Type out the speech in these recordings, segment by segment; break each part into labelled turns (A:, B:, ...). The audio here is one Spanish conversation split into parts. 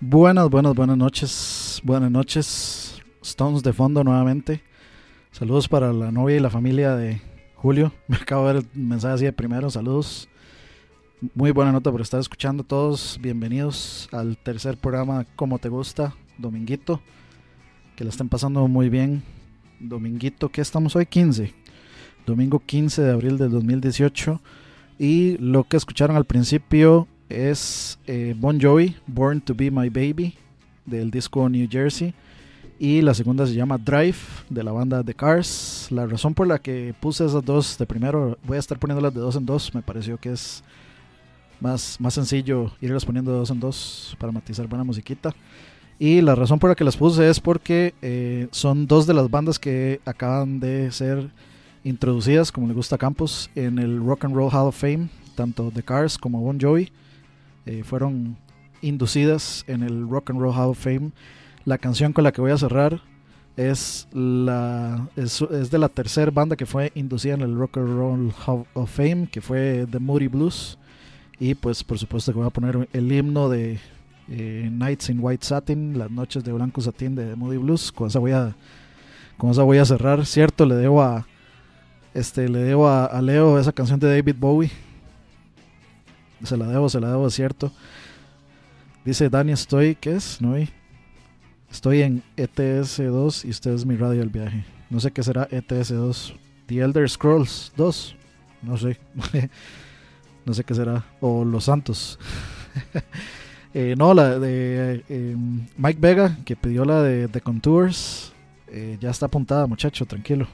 A: Buenas, buenas, buenas noches. Buenas noches. Stones de fondo nuevamente. Saludos para la novia y la familia de Julio. Me acabo de ver el mensaje así de primero. Saludos. Muy buena nota por estar escuchando todos. Bienvenidos al tercer programa Como Te Gusta, Dominguito. Que la estén pasando muy bien. Dominguito, que estamos hoy 15. Domingo 15 de abril del 2018. Y lo que escucharon al principio es eh, Bon Jovi, Born to Be My Baby, del disco New Jersey. Y la segunda se llama Drive, de la banda The Cars. La razón por la que puse esas dos de primero, voy a estar poniéndolas de dos en dos, me pareció que es más, más sencillo irlas poniendo de dos en dos para matizar buena musiquita. Y la razón por la que las puse es porque eh, son dos de las bandas que acaban de ser introducidas, como le gusta a Campos, en el Rock and Roll Hall of Fame, tanto The Cars como Bon Jovi. Eh, fueron inducidas en el Rock and Roll Hall of Fame. La canción con la que voy a cerrar es, la, es, de la tercera banda que fue inducida en el Rock and Roll Hall of Fame, que fue The Moody Blues. Y pues por supuesto que voy a poner el himno de eh, Nights in White Satin, las noches de blanco satín de Moody Blues. Con esa voy a, con esa voy a cerrar. Cierto, le debo a, este, le debo a, Leo esa canción de David Bowie. Se la debo, se la debo, cierto. Dice Dani, estoy, ¿qué es? No Estoy en ETS2 y usted es mi radio del viaje. No sé qué será ETS2. The Elder Scrolls 2. No sé. no sé qué será. O Los Santos. Eh, no, la de eh, Mike Vega, que pidió la de The Contours. Eh, ya está apuntada, muchacho, tranquilo.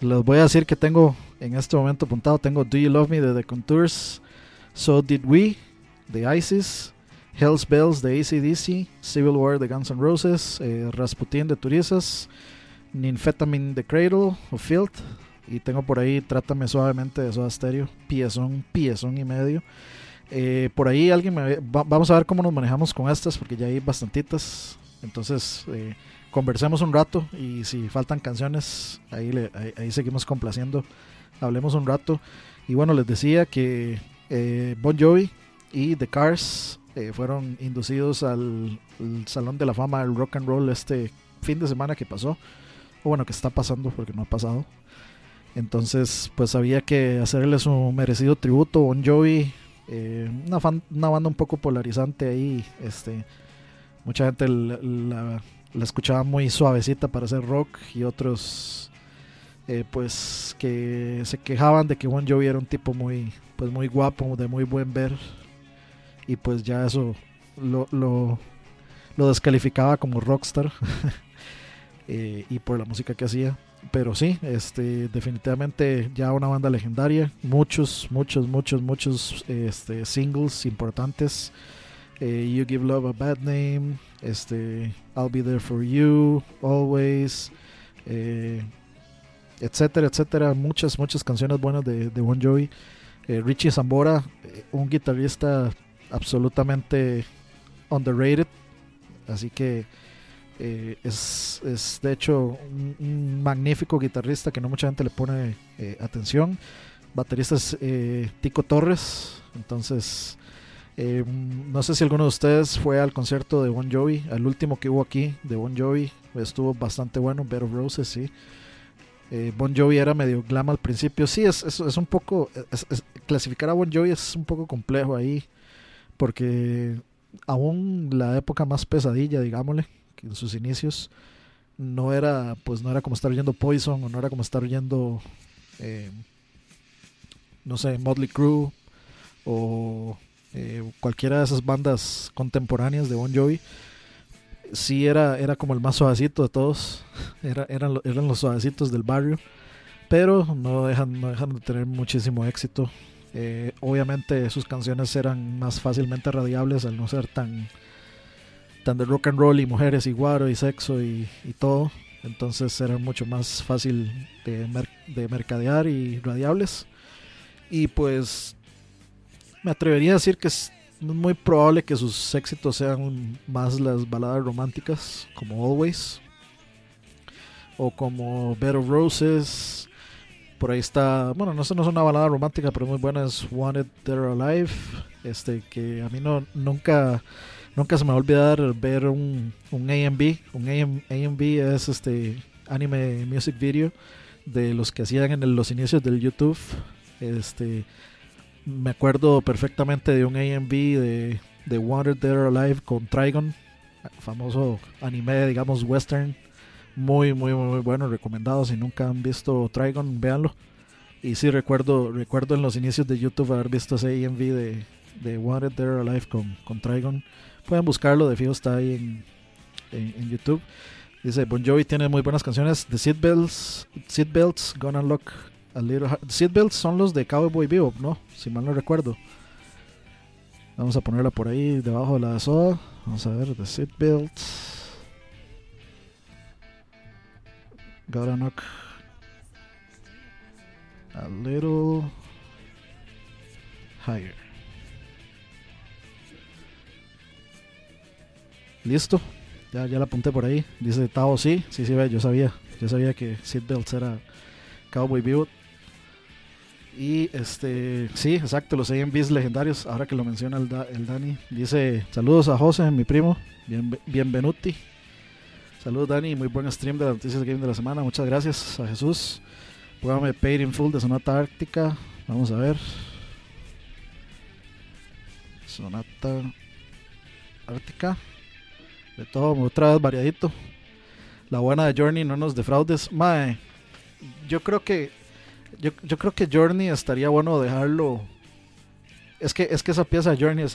A: Les voy a decir que tengo en este momento apuntado: tengo Do You Love Me de The Contours, So Did We de ISIS, Hell's Bells de ACDC, Civil War de Guns N' Roses, Rasputin de Turizas, Ninfetamin de Cradle of Filth. Y tengo por ahí Trátame Suavemente de Soda Stereo, piezón, piezón y medio. Eh, por ahí alguien me... vamos a ver cómo nos manejamos con estas porque ya hay bastantitas. Entonces, eh, conversemos un rato y si faltan canciones, ahí, ahí, seguimos complaciendo. Hablemos un rato. Y bueno, les decía que eh, Bon Jovi y The Cars fueron inducidos al, Salón de la Fama del Rock and Roll este fin de semana que pasó. O bueno, que está pasando porque no ha pasado. Entonces, pues había que hacerle su merecido tributo. Bon Jovi eh, una, una, banda un poco polarizante ahí. Este, mucha gente la, escuchaba muy suavecita para hacer rock y otros eh, pues que se quejaban de que Bon Jovi era un tipo muy pues muy guapo, de muy buen ver y pues ya eso lo, lo, descalificaba como rockstar eh, y por la música que hacía pero sí, este, definitivamente ya una banda legendaria. Muchos, muchos, muchos, muchos este, singles importantes. Eh, you Give Love a Bad Name, este, I'll Be There for You, Always, eh, etcétera, etcétera. Muchas, muchas canciones buenas de, de Bon Jovi. Eh, Richie Zambora, un guitarrista absolutamente underrated. Así que eh, es, es, de hecho un, magnífico guitarrista que no mucha gente le pone eh, atención. Baterista es eh, Tico Torres. Entonces, no sé si alguno de ustedes fue al concierto de Bon Jovi, al último que hubo aquí de Bon Jovi. Estuvo bastante bueno. Of Roses, sí. Bon Jovi era medio glam al principio. Sí, es, es, un poco. clasificar a Bon Jovi es un poco complejo ahí. Porque aún la época más pesadilla, digámosle, en sus inicios no era pues no era como estar oyendo Poison o no era como estar oyendo eh, no sé Motley Crue o eh, cualquiera de esas bandas contemporáneas de Bon Jovi sí era era como el más suavecito de todos era, eran, eran los suavecitos del barrio pero no dejan no dejan de tener muchísimo éxito eh, obviamente sus canciones eran más fácilmente radiables al no ser tan tan de rock and roll y mujeres y guaro y sexo y, todo. Entonces era mucho más fácil de, de mercadear y radiables. Y pues me atrevería a decir que es muy probable que sus éxitos sean más las baladas románticas, como Always, o como Bed of Roses. Por ahí está, bueno, no, no es una balada romántica, pero muy buena, es Wanted Dead Alive. Este, que a mí no, nunca Nunca se me va a olvidar ver un, un AMV. Un AMV es este anime music video de los que hacían en los inicios del YouTube. Este, me acuerdo perfectamente de un AMV de, de Wanted Dead or Alive con Trigon, famoso anime, digamos, western. Muy, muy, muy bueno, recomendado. Si nunca han visto Trigon, véanlo. Y sí, recuerdo, recuerdo en los inicios de YouTube haber visto ese AMV de, de Wanted Dead or Alive con, con Trigon. Pueden buscarlo, de fijo está ahí en, YouTube. Dice, Bon Jovi tiene muy buenas canciones. The Seatbelts, Seatbelts Gonna Look a Little Hard. Seatbelts son los de Cowboy Bebop, ¿no? Si mal no recuerdo. Vamos a ponerla por ahí debajo de la soda. Vamos a ver, The Seatbelts. Gotta knock a little higher. Listo. Ya, ya la apunté por ahí. Dice Tao, sí, sí, sí, yo sabía. Yo sabía que Seatbelts era Cowboy Bebop. Y este, sí, exacto, los AMVs legendarios, ahora que lo menciona el, el Dani. Dice, saludos a José, mi primo, bien, bienvenuti. Saludos Dani, muy buen stream de las noticias de de la semana, muchas gracias a Jesús. Póngame Paid in Full de Sonata Ártica, vamos a ver. Sonata Ártica, de todo, otra vez variadito. La buena de Journey, no nos defraudes. Mae, yo creo que yo, yo creo que Journey estaría bueno dejarlo. Es que, es que esa pieza de Journey,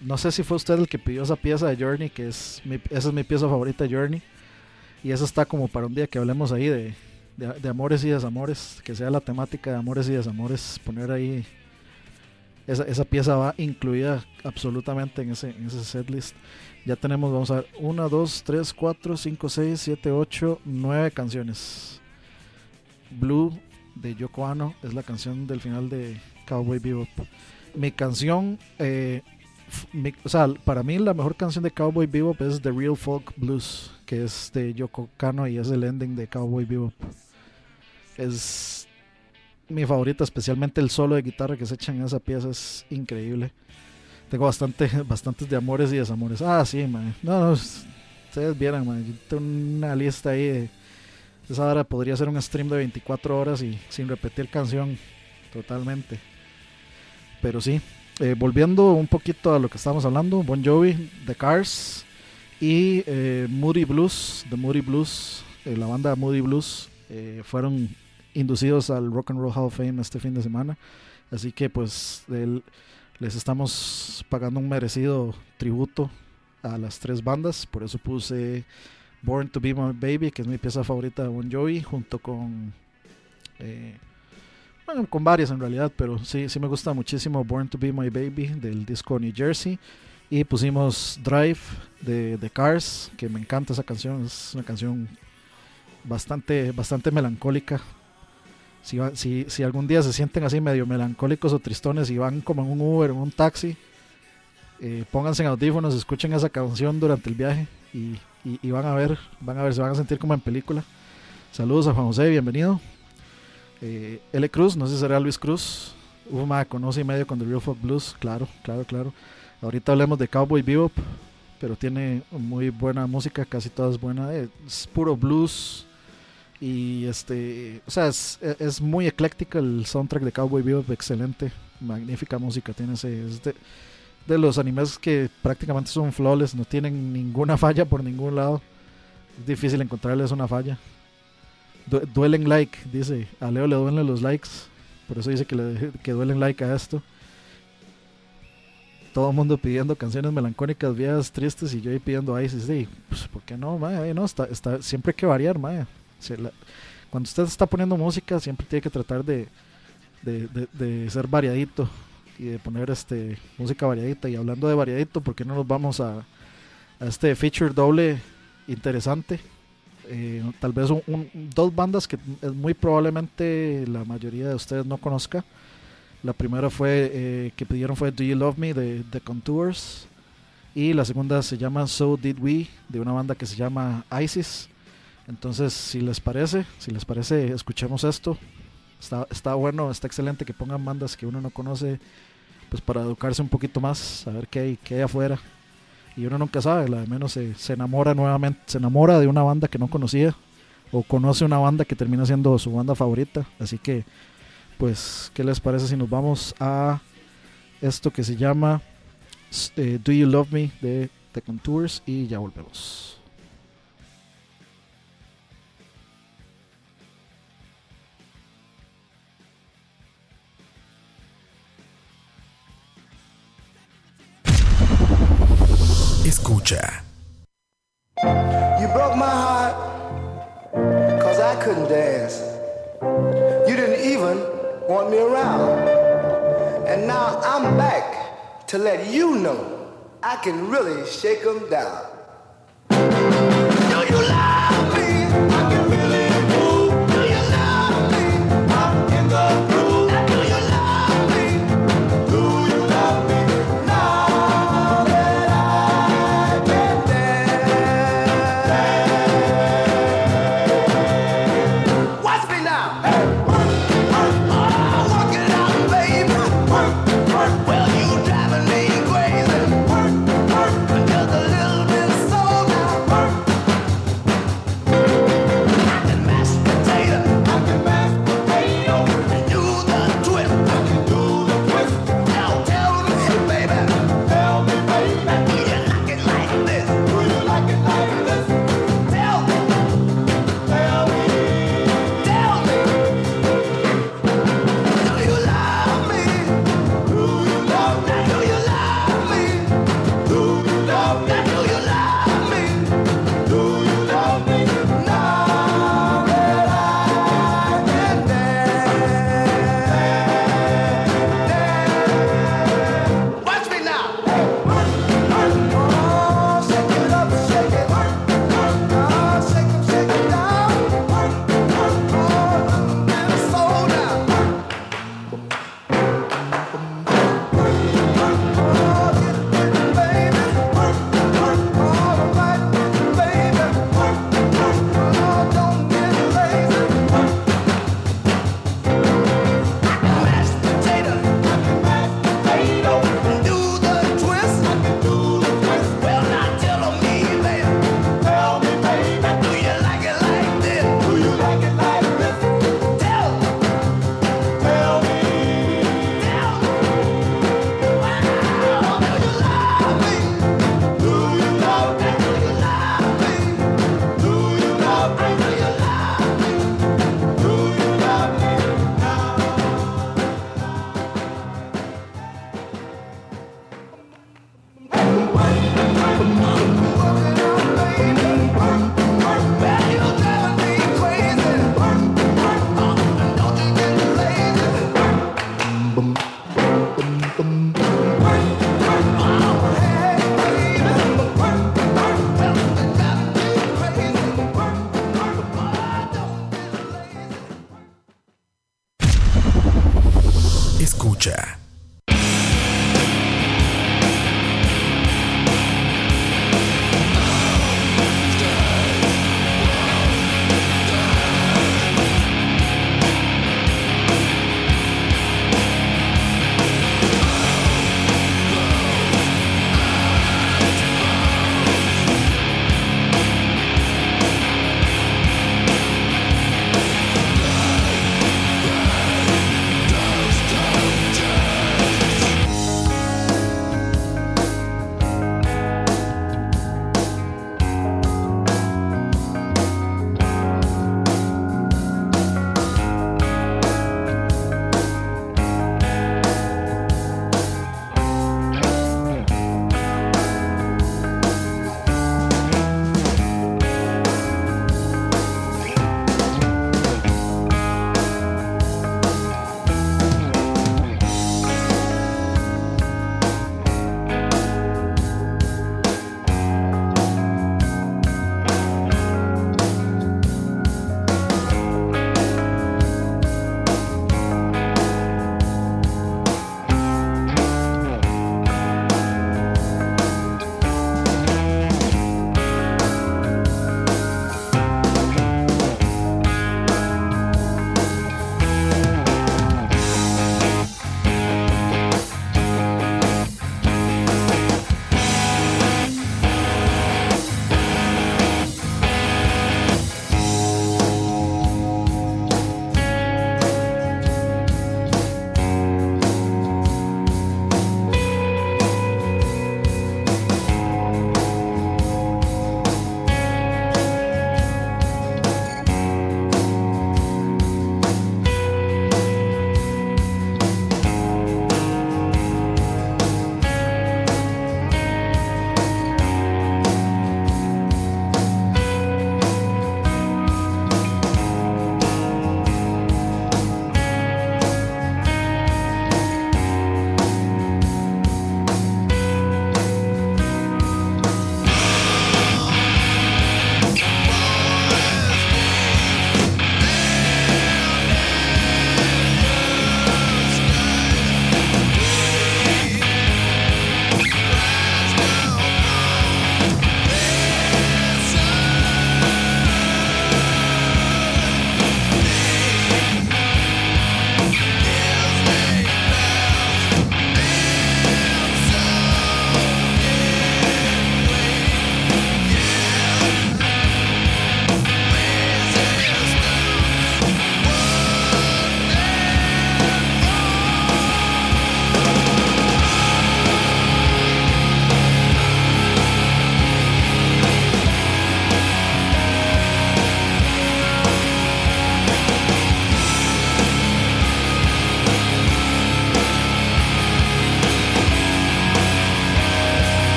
A: no sé si fue usted el que pidió esa pieza de Journey, que es mi, esa es mi pieza favorita de Journey. Y esa está como para un día que hablemos ahí de, de, amores y desamores, que sea la temática de amores y desamores, poner ahí. Esa, esa pieza va incluida absolutamente en ese, en ese setlist. Ya tenemos, vamos a ver, 1, 2, 3, 4, 5, 6, 7, 8, 9 canciones. Blue de Yoko Ono es la canción del final de Cowboy Bebop. Mi canción, eh, o sea, para mí la mejor canción de Cowboy Bebop es The Real Folk Blues, que es de Yoko Kano y es el ending de Cowboy Bebop. Es mi favorita, especialmente el solo de guitarra que se echa en esa pieza, es increíble. Tengo bastante, bastantes de amores y desamores. Ah, sí, man. No, no, ustedes vieran, man. Tengo una lista ahí de esa hora podría ser un stream de 24 horas y sin repetir canción totalmente. Pero sí, eh, volviendo un poquito a lo que estábamos hablando, Bon Jovi, The Cars y eh, Moody Blues, The Moody Blues, eh, la banda Moody Blues, fueron inducidos al Rock and Roll Hall of Fame este fin de semana. Así que pues les estamos pagando un merecido tributo a las tres bandas, por eso puse Born to Be My Baby, que es mi pieza favorita de Bon Jovi, junto con. Eh, bueno, con varias en realidad, pero sí, sí me gusta muchísimo Born to Be My Baby del disco New Jersey. Y pusimos Drive de The Cars, que me encanta esa canción, es una canción bastante, bastante melancólica. Si, si, si algún día se sienten así medio melancólicos o tristones y van como en un Uber, en un taxi, eh, pónganse en audífonos, escuchen esa canción durante el viaje y y, van a ver, van a ver, se van a sentir como en película. Saludos a Juan José, bienvenido. Eh, L. Cruz, no sé si será Luis Cruz. Uf, conoce y medio con The Real Folk Blues, claro, claro, claro. Ahorita hablemos de Cowboy Bebop, pero tiene muy buena música, casi toda es buena. Es puro blues y este, o sea, es, es muy ecléctica el soundtrack de Cowboy Bebop, excelente, magnífica música tiene ese, los animes que prácticamente son flawless, no tienen ninguna falla por ningún lado. Es difícil encontrarles una falla. duelen like, dice. A Leo le duelen los likes. Por eso dice que, le, que duelen like a esto. Todo el mundo pidiendo canciones melancólicas, viejas, tristes, y yo ahí pidiendo Isis. Pues, ¿por qué no, maya? No, está, está, siempre hay que variar, maya. cuando usted está poniendo música, siempre tiene que tratar de, de, de ser variadito y de poner este música variadita. Y hablando de variadito, ¿por qué no nos vamos a, a este feature doble interesante? Eh, tal vez dos bandas que muy probablemente la mayoría de ustedes no conozca. La primera fue eh, que pidieron fue Do You Love Me de The Contours. Y la segunda se llama So Did We, de una banda que se llama ISIS. Entonces, si les parece, si les parece, escuchemos esto. Está, está bueno, está excelente que pongan bandas que uno no conoce pues para educarse un poquito más, saber qué hay, qué hay afuera. Y uno nunca sabe, la de menos se, se, enamora nuevamente, se enamora de una banda que no conocía o conoce una banda que termina siendo su banda favorita. Así que, pues, ¿qué les parece si nos vamos a esto que se llama eh, Do You Love Me de The Contours y ya volvemos.
B: Escucha. You broke my heart cause I couldn't dance. You didn't even want me around. And now I'm back to let you know I can really shake them down.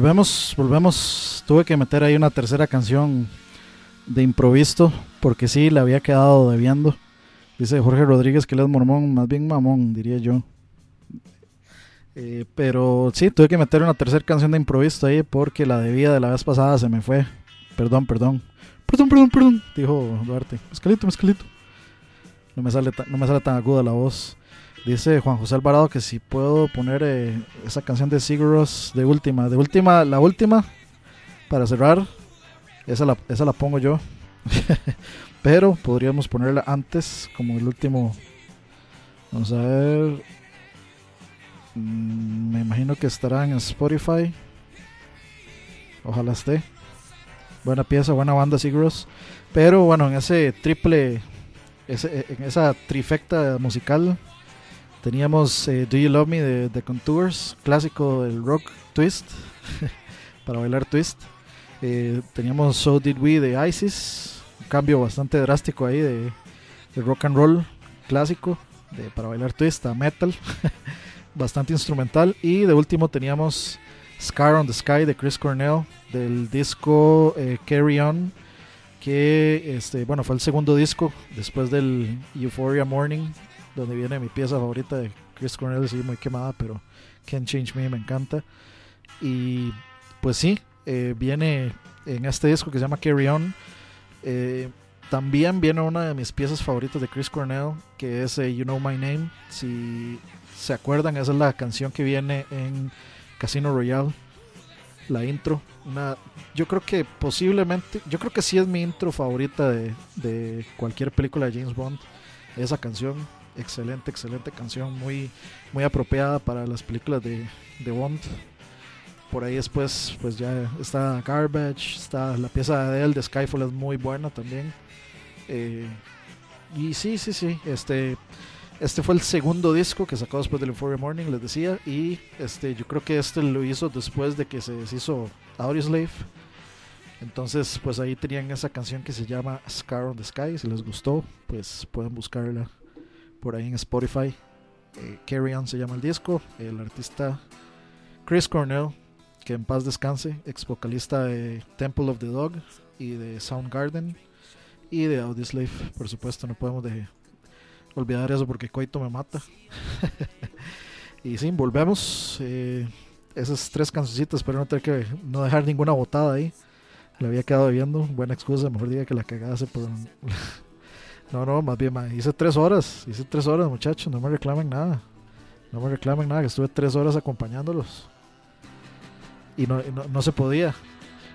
A: Volvemos, volvemos. Tuve que meter ahí una tercera canción de improviso porque sí, le había quedado debiendo. Dice Jorge Rodríguez que él es mormón, más bien mamón, diría yo. Eh, pero sí, tuve que meter una tercera canción de improviso ahí porque la debida de la vez pasada se me fue. Perdón, perdón. Perdón, perdón, perdón, dijo Duarte. Mezcalito, mezcalito. No me sale, no me sale tan aguda la voz. Dice Juan José Alvarado que si puedo poner eh, esa canción de Siguros de última. De última, la última, para cerrar, esa la, pongo yo. Pero podríamos ponerla antes, como el último. Vamos a ver. Mm, me imagino que estará en Spotify. Ojalá esté. Buena pieza, buena banda Siguros. Pero bueno, en ese triple, en esa trifecta musical Teníamos eh, Do You Love Me de The Contours, clásico del rock twist, para bailar twist. Eh, teníamos So Did We de Isis, un cambio bastante drástico ahí de, rock and roll clásico, de, para bailar twist a metal. bastante instrumental. Y de último teníamos Scar on the Sky de Chris Cornell del disco eh, Carry On, que este, bueno, fue el segundo disco después del Euphoria Morning, donde viene mi pieza favorita de Chris Cornell, sí, muy quemada, pero Can't Change Me me encanta. Y pues sí, eh, viene en este disco que se llama Carry On. Eh, también viene una de mis piezas favoritas de Chris Cornell, que es You Know My Name. Si se acuerdan, esa es la canción que viene en Casino Royale, la intro. Yo creo que posiblemente, yo creo que sí es mi intro favorita de, cualquier película de James Bond. Esa canción, excelente, excelente canción, muy, muy apropiada para las películas de, de Bond. Por ahí después, pues ya está Garbage, está la pieza de él de Skyfall es muy buena también. Eh, y sí, sí, sí, este este fue el segundo disco que sacó después del Euphoria Morning, les decía. Y este, yo creo que este lo hizo después de que se deshizo Audioslave. Entonces, pues ahí tenían esa canción que se llama Scar on the Sky. Si les gustó, pues pueden buscarla por ahí en Spotify. Eh, Carry On se llama el disco. El artista Chris Cornell, que en paz descanse, ex vocalista de Temple of the Dog y de Soundgarden y de Audioslave, por supuesto, no podemos de, olvidar eso porque Coito me mata. y sí, volvemos. Eh, esas tres cancioncitas, pero no tener que no dejar ninguna botada ahí. Le había quedado viendo, buena excusa, mejor diga que la cagase por... no, no, más bien, hice tres horas, hice tres horas muchachos, no me reclamen nada. No me reclamen nada, que estuve tres horas acompañándolos. Y no, no, no se podía.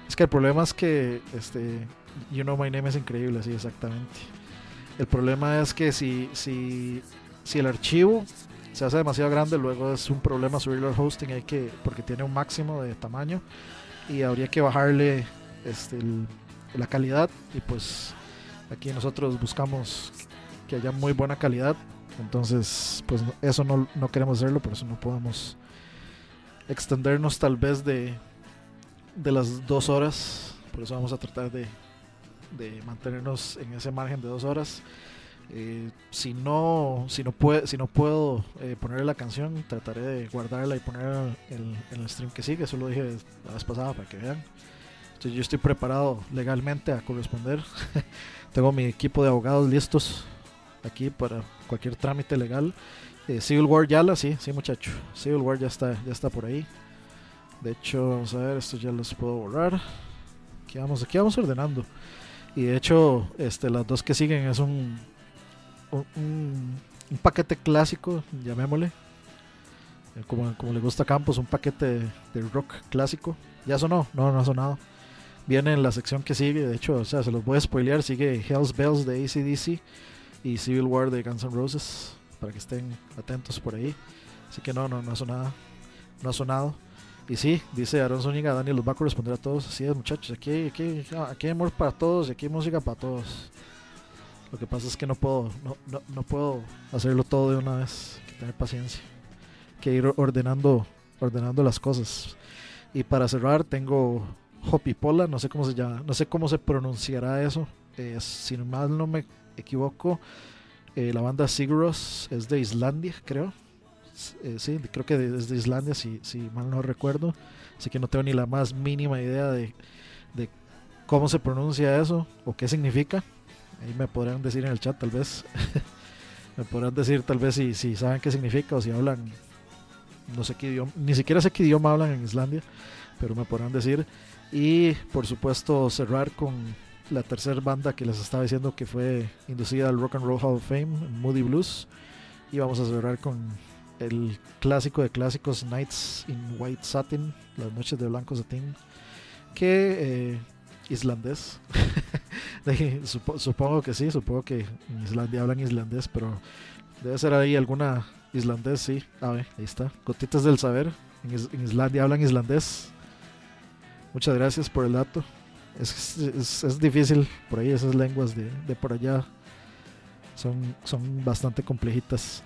A: Es que el problema es que, este, You Know My Name es increíble, sí, exactamente. El problema es que si, si, si el archivo se hace demasiado grande, luego es un problema subirlo al hosting, hay que, porque tiene un máximo de tamaño y habría que bajarle este, la calidad y pues aquí nosotros buscamos que haya muy buena calidad, entonces pues eso no, no queremos hacerlo, por eso no podemos extendernos tal vez de, de las dos horas, por eso vamos a tratar de de mantenernos en ese margen de dos horas. Eh, si no si no puede, si no puedo eh, ponerle la canción trataré de guardarla y ponerla en, el stream que sigue. Eso lo dije la vez pasada para que vean yo estoy preparado legalmente a corresponder tengo mi equipo de abogados listos aquí para cualquier trámite legal eh, Civil War ya la sí sí muchacho Civil War ya está ya está por ahí de hecho vamos a ver esto ya los puedo borrar aquí vamos aquí vamos ordenando y de hecho, este, las dos que siguen es un, un, paquete clásico, llamémosle. Eh, como, como le gusta a Campos, un paquete de, rock clásico. ¿Ya sonó? No, no ha sonado. Viene en la sección que sigue, de hecho, o sea, se los voy a spoilear. Sigue Hell's Bells de ACDC y Civil War de Guns N' Roses. Para que estén atentos por ahí. Así que no, no, no ha sonado. No ha sonado. Y sí, dice Aaron Zúñiga, Daniel los va a corresponder a todos. Así es, muchachos. Aquí, aquí, aquí hay amor para todos y aquí hay música para todos. Lo que pasa es que no puedo, no, no, no puedo hacerlo todo de una vez. Hay que tener paciencia. Hay que ir ordenando, ordenando las cosas. Y para cerrar, tengo Hopipola, no sé cómo se llama, no sé cómo se pronunciará eso. Eh, si mal no me equivoco, eh, la banda Sigros es de Islandia, creo eh, sí, creo que desde Islandia, si, si mal no recuerdo. Así que no tengo ni la más mínima idea de, cómo se pronuncia eso o qué significa. Ahí me podrán decir en el chat, tal vez. me podrán decir, tal vez, si, si saben qué significa o si hablan. No sé qué idioma, ni siquiera sé qué idioma hablan en Islandia, pero me podrán decir. Y por supuesto, cerrar con la tercera banda que les estaba diciendo que fue inducida al Rock and Roll Hall of Fame, Moody Blues. Y vamos a cerrar con el clásico de clásicos Nights in White Satin, las noches de blanco satín, que eh, islandés. supongo que sí, supongo que en Islandia hablan islandés, pero debe ser ahí alguna islandés, sí. A ver, ahí está. Gotitas del saber. En, Islandia hablan islandés. Muchas gracias por el dato. Es, es, difícil por ahí, esas lenguas de, de por allá son, son bastante complejitas.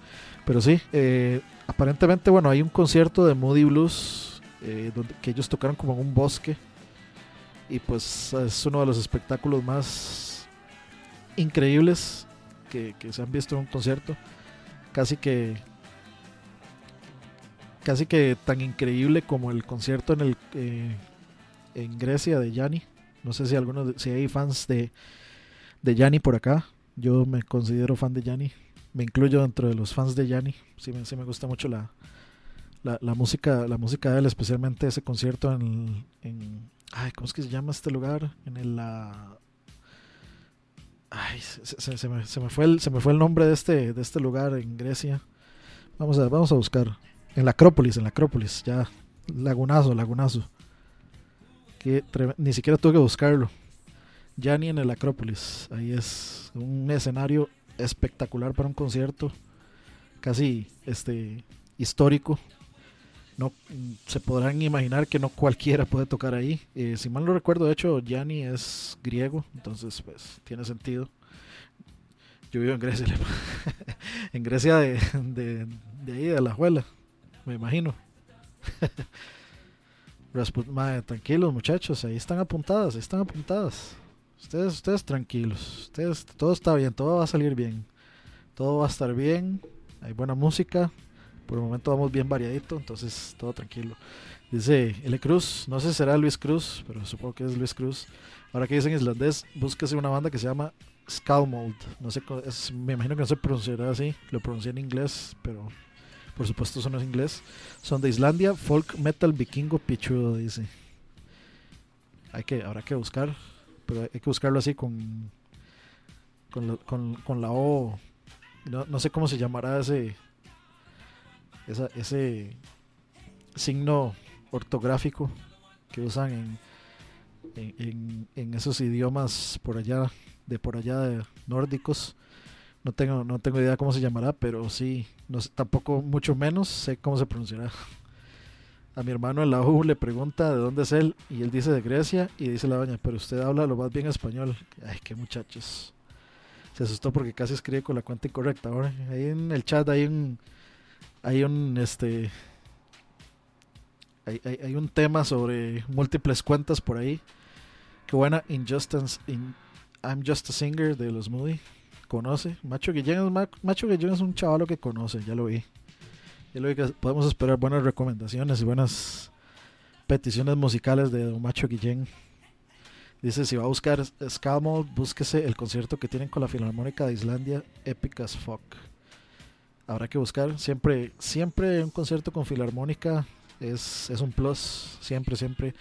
A: Pero sí, eh, aparentemente, bueno, hay un concierto de Moody Blues eh, que ellos tocaron como en un bosque. Y pues es uno de los espectáculos más increíbles que, se han visto en un concierto. Casi que casi que tan increíble como el concierto en el eh, en Grecia de Yanni. No sé si algunos, si hay fans de, de Yanni por acá. Yo me considero fan de Yanni. Me incluyo dentro de los fans de Yanni. Sí, me, sí me gusta mucho la, la, música, la música de él, especialmente ese concierto en, en ay, ¿cómo es que se llama este lugar? En el la ay, se, se, me, se, me, fue el, se me fue el nombre de este, de este lugar en Grecia. Vamos a, vamos a buscar. En la Acrópolis, en la Acrópolis, ya. Lagunazo, lagunazo. Que ni siquiera tuve que buscarlo. Ya ni en el Acrópolis. Ahí es un escenario espectacular para un concierto. Casi este histórico. No se podrán imaginar que no cualquiera puede tocar ahí. Eh, si mal no recuerdo, de hecho, Yanni es griego, entonces pues tiene sentido. Yo vivo en Grecia, en Grecia de, de, ahí, de la abuela, me imagino. tranquilos muchachos, ahí están apuntadas, ahí están apuntadas. Ustedes, ustedes tranquilos, ustedes, todo está bien, todo va a salir bien, todo va a estar bien, hay buena música, por el momento vamos bien variadito, entonces todo tranquilo. Dice L. Cruz, no sé si será Luis Cruz, pero supongo que es Luis Cruz. Ahora que dicen islandés, búsquese una banda que se llama Skalmold. No sé, me imagino que no se pronunciará así, lo pronuncié en inglés, pero por supuesto eso no es inglés. Son de Islandia, folk metal vikingo pichudo, dice. Hay que, habrá que buscar, pero hay que buscarlo así con, con, la O. No, no sé cómo se llamará ese, ese signo ortográfico que usan en, en, esos idiomas por allá, de por allá de nórdicos. No tengo, no tengo idea cómo se llamará, pero sí, no tampoco mucho menos sé cómo se pronunciará. A mi hermano en la U le pregunta de dónde es él y él dice de Grecia y dice la doña, pero usted habla lo más bien español. Ay, qué muchachos. Se asustó porque casi escribe con la cuenta incorrecta. Ahora, ahí en el chat hay un, hay un este hay, un tema sobre múltiples cuentas por ahí. Qué buena Injustice in, I'm Just a Singer de los Moody. Conoce. Macho Guillén es, Macho Guillén es un chavalo que conoce, ya lo vi. Ya lo vi que podemos esperar buenas recomendaciones y buenas peticiones musicales de Macho Guillén. Dice, si va a buscar Scalmod, búsquese el concierto que tienen con la Filarmónica de Islandia, Epic as Fuck habrá que buscar. Siempre, siempre un concierto con filarmónica es, es un plus. Siempre, siempre.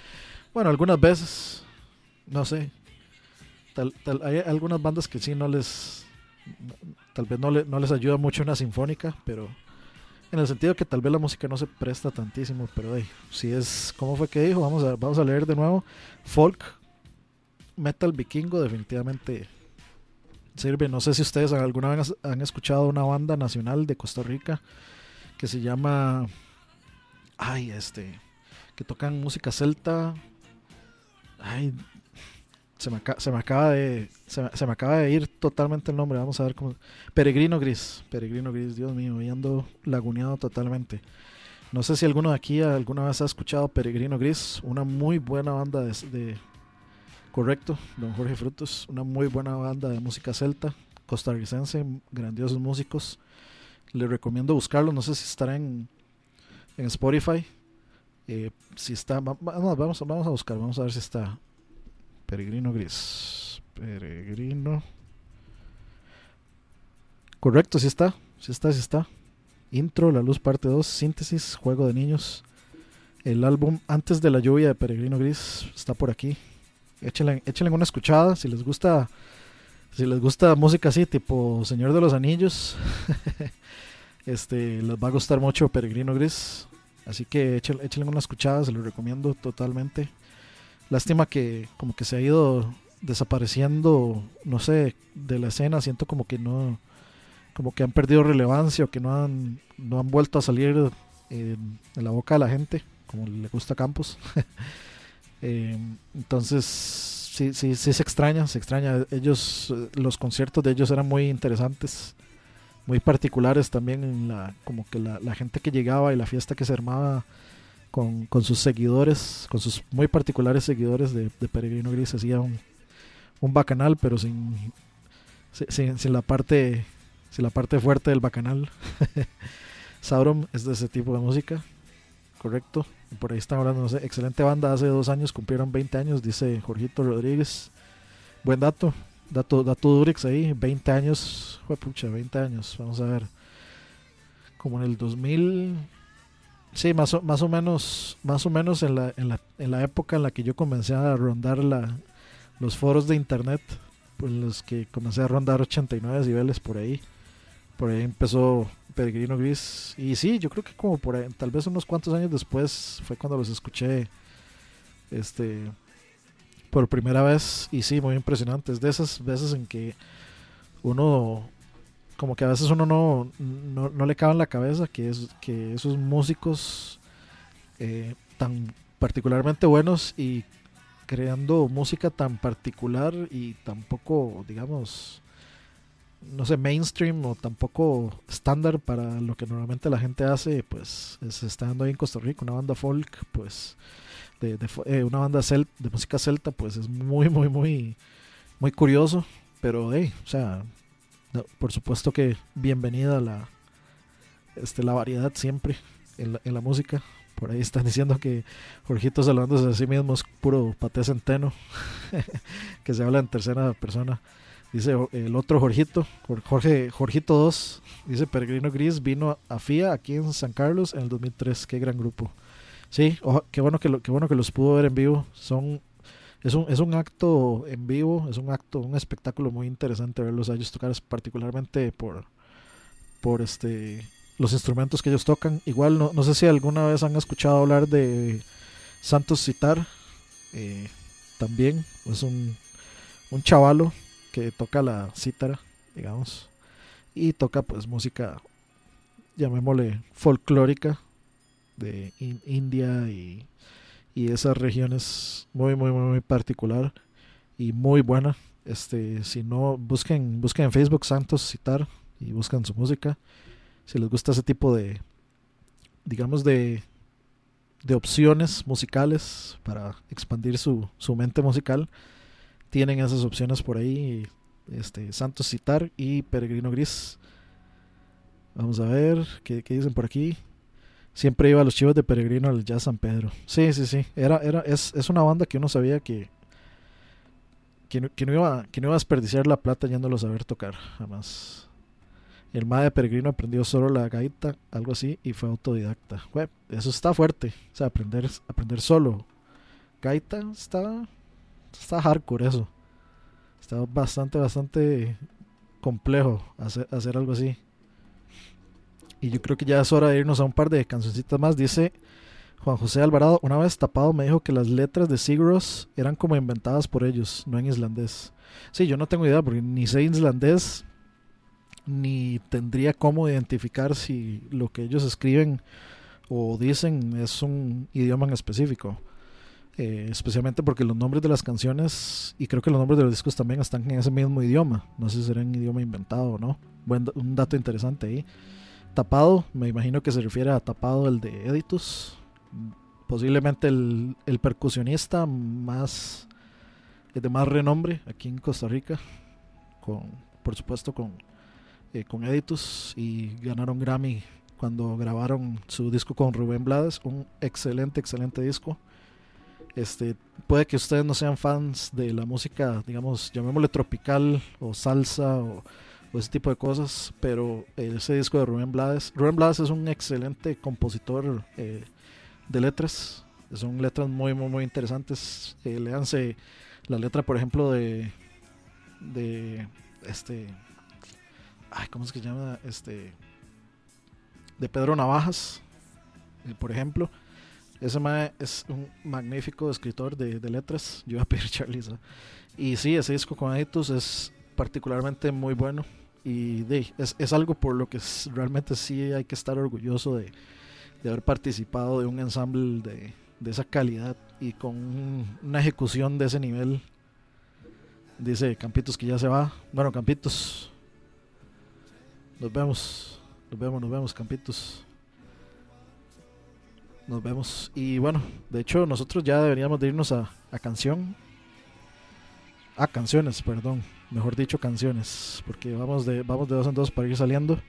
A: Bueno, algunas veces, no sé. Hay algunas bandas que sí no les. Tal vez no, le, no les ayuda mucho una sinfónica, pero en el sentido que tal vez la música no se presta tantísimo, pero hey, si es, ¿cómo fue que dijo? Vamos a, vamos a leer de nuevo. Folk, metal vikingo, definitivamente sirve. No sé si ustedes alguna vez han escuchado una banda nacional de Costa Rica que se llama. Ay, este. Que tocan música celta. Ay, se me, acaba de. Se me, acaba de ir totalmente el nombre. Vamos a ver cómo. Peregrino Gris. Peregrino Gris, Dios mío, ando laguneado totalmente. No sé si alguno de aquí alguna vez ha escuchado Peregrino Gris, una muy buena banda de, Correcto, don Jorge Frutos, una muy buena banda de música celta, costarricense, grandiosos músicos. Le recomiendo buscarlo, no sé si estará en, en Spotify. Eh, si está, vamos, vamos, vamos a buscar, vamos a ver si está. Peregrino Gris. Peregrino. Correcto, si está, si está, si está. Intro, La Luz, parte 2, síntesis, Juego de Niños. El álbum Antes de la lluvia de Peregrino Gris está por aquí. Échenle, una escuchada si les gusta si les gusta música así tipo Señor de los Anillos este les va a gustar mucho Peregrino Gris así que échenle, échenle una escuchada se lo recomiendo totalmente lástima que como que se ha ido desapareciendo no sé de la escena. Siento como que no como que han perdido relevancia o que no han no han vuelto a salir en, en la boca de la gente como le gusta Campos. Eh, entonces, sí, sí, sí se extraña, se extraña. Ellos, eh, los conciertos de ellos eran muy interesantes, muy particulares también, la, como que la, gente que llegaba y la fiesta que se armaba con, sus seguidores, con sus muy particulares seguidores de, Peregrino Gris, hacía un, bacanal, pero sin, sin, la parte sin la parte fuerte del bacanal. Sauron es de ese tipo de música. correcto. Por ahí están hablando, excelente banda, hace dos años cumplieron 20 años, dice Jorgito Rodríguez. Buen dato, dato, dato Durex ahí, 20 años, pucha, 20 años, vamos a ver. Como en el 2000, sí, más o, más o menos, más o menos en la, en la, en la época en la que yo comencé a rondar la, los foros de internet, pues los que comencé a rondar 89 niveles por ahí. Por ahí empezó Peregrino Gris. Y sí, yo creo que como por ahí, tal vez unos cuantos años después fue cuando los escuché este por primera vez. Y sí, muy impresionantes. De esas veces en que uno, como que a veces uno no, no, le cabe en la cabeza que, es, que esos músicos eh, tan particularmente buenos y creando música tan particular y tampoco, digamos, no sé, mainstream o tampoco estándar para lo que normalmente la gente hace, pues se está dando ahí en Costa Rica, una banda folk, pues de, eh, una banda de música celta, pues es muy, muy, muy, muy curioso, pero hey, o sea, por supuesto que bienvenida la, este, la variedad siempre en la, en la música. Por ahí están diciendo que Jorgito saludándose a sí mismo es puro paté centeno, que se habla en tercera persona. Dice el otro Jorgito, Jorge, Jorgito 2, dice Peregrino Gris, vino a FIA aquí en San Carlos en el 2003, qué gran grupo. Sí, qué bueno que lo, qué bueno que los pudo ver en vivo. Son es un, es un acto en vivo, es un acto, un espectáculo muy interesante verlos a ellos tocar, particularmente por por este los instrumentos que ellos tocan. Igual no, no sé si alguna vez han escuchado hablar de Santos Citar. Eh, también es un, un chavalo que toca la cítara, digamos, y toca pues música, llamémosle folclórica de India y, y, esas regiones muy, muy, muy, muy particular y muy buena. Este, si no, busquen, busquen en Facebook Santos Citar y buscan su música. Si les gusta ese tipo de, digamos, de, de opciones musicales para expandir su, su mente musical, tienen esas opciones por ahí. Este, Santos Citar y Peregrino Gris. Vamos a ver qué, dicen por aquí. Siempre iba a los chivos de Peregrino al Jazz San Pedro. Sí, sí, sí. Era, era, es, es una banda que uno sabía que, que, no iba, que no iba a desperdiciar la plata yéndolos a ver tocar. Jamás. El MAE de Peregrino aprendió solo la gaita, algo así, y fue autodidacta. eso está fuerte. O sea, aprender, aprender solo. Gaita está está hardcore eso. Está bastante, bastante complejo hacer, hacer algo así. Y yo creo que ya es hora de irnos a un par de cancioncitas más. Dice Juan José Alvarado, una vez tapado me dijo que las letras de Sigros eran como inventadas por ellos, no en islandés. Sí, yo no tengo idea porque ni sé islandés, ni tendría cómo identificar si lo que ellos escriben o dicen es un idioma en específico. Eh, especialmente porque los nombres de las canciones y creo que los nombres de los discos también están en ese mismo idioma. No sé si será en idioma inventado o no. Buen, un dato interesante ahí. Tapado, me imagino que se refiere a Tapado el de Editus. Posiblemente el, el percusionista más de más renombre aquí en Costa Rica. Con, por supuesto con, eh, con Editus y ganaron Grammy cuando grabaron su disco con Rubén Blades. Un excelente, excelente disco este, puede que ustedes no sean fans de la música, digamos, llamémosle tropical o salsa o, ese tipo de cosas, pero ese disco de Rubén Blades, Rubén Blades es un excelente compositor eh, de letras, son letras muy, muy, muy interesantes. Eh, léanse la letra, por ejemplo, de, de este, ay, ¿cómo es que se llama? Este, de Pedro Navajas, eh, por ejemplo ese es un magnífico escritor de, letras. Yo iba a pedir. Y sí, ese disco con Editus es particularmente muy bueno. Y de, es, algo por lo que realmente sí hay que estar orgulloso de, haber participado de un ensamble de, de esa calidad y con una ejecución de ese nivel. Dice Campitos que ya se va. Bueno, Campitos. Nos vemos. Nos vemos, nos vemos, Campitos. Nos vemos. Y bueno, de hecho nosotros ya deberíamos de irnos a, a canción. A canciones, perdón. Mejor dicho, canciones. Porque vamos de, vamos de dos en dos para ir saliendo.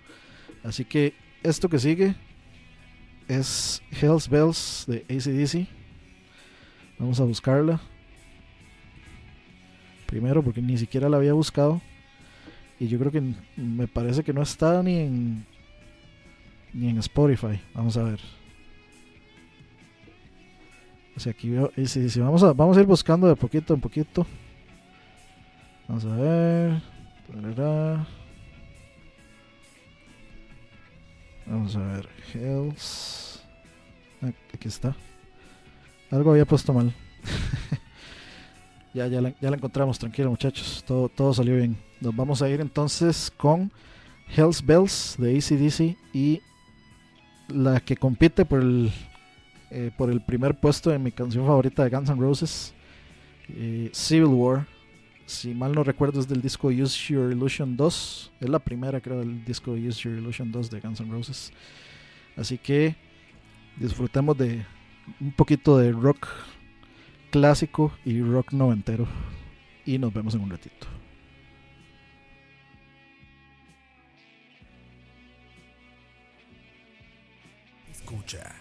A: Así que esto que sigue es Hells Bells de ACDC. Vamos a buscarla. Primero porque ni siquiera la había buscado. Y yo creo que me parece que no está ni en ni en Spotify. Vamos a ver. O sea, aquí veo ACDC. Vamos a, vamos a ir buscando de poquito en poquito. Vamos a ver. Vamos a ver. Hells. Ah, aquí está. Algo había puesto mal. ya, ya la, ya la encontramos, tranquilo muchachos. Todo, todo salió bien. Nos vamos a ir entonces con Hells Bells de ACDC y la que compite por el, eh, por el primer puesto en mi canción favorita de Guns N' Roses, eh, Civil War. Si mal no recuerdo es del disco Use Your Illusion 2. Es la primera creo del disco Use Your Illusion 2 de Guns N' Roses. Así que disfrutemos de un poquito de rock clásico y rock noventero. Y nos vemos en un ratito.
C: Escucha.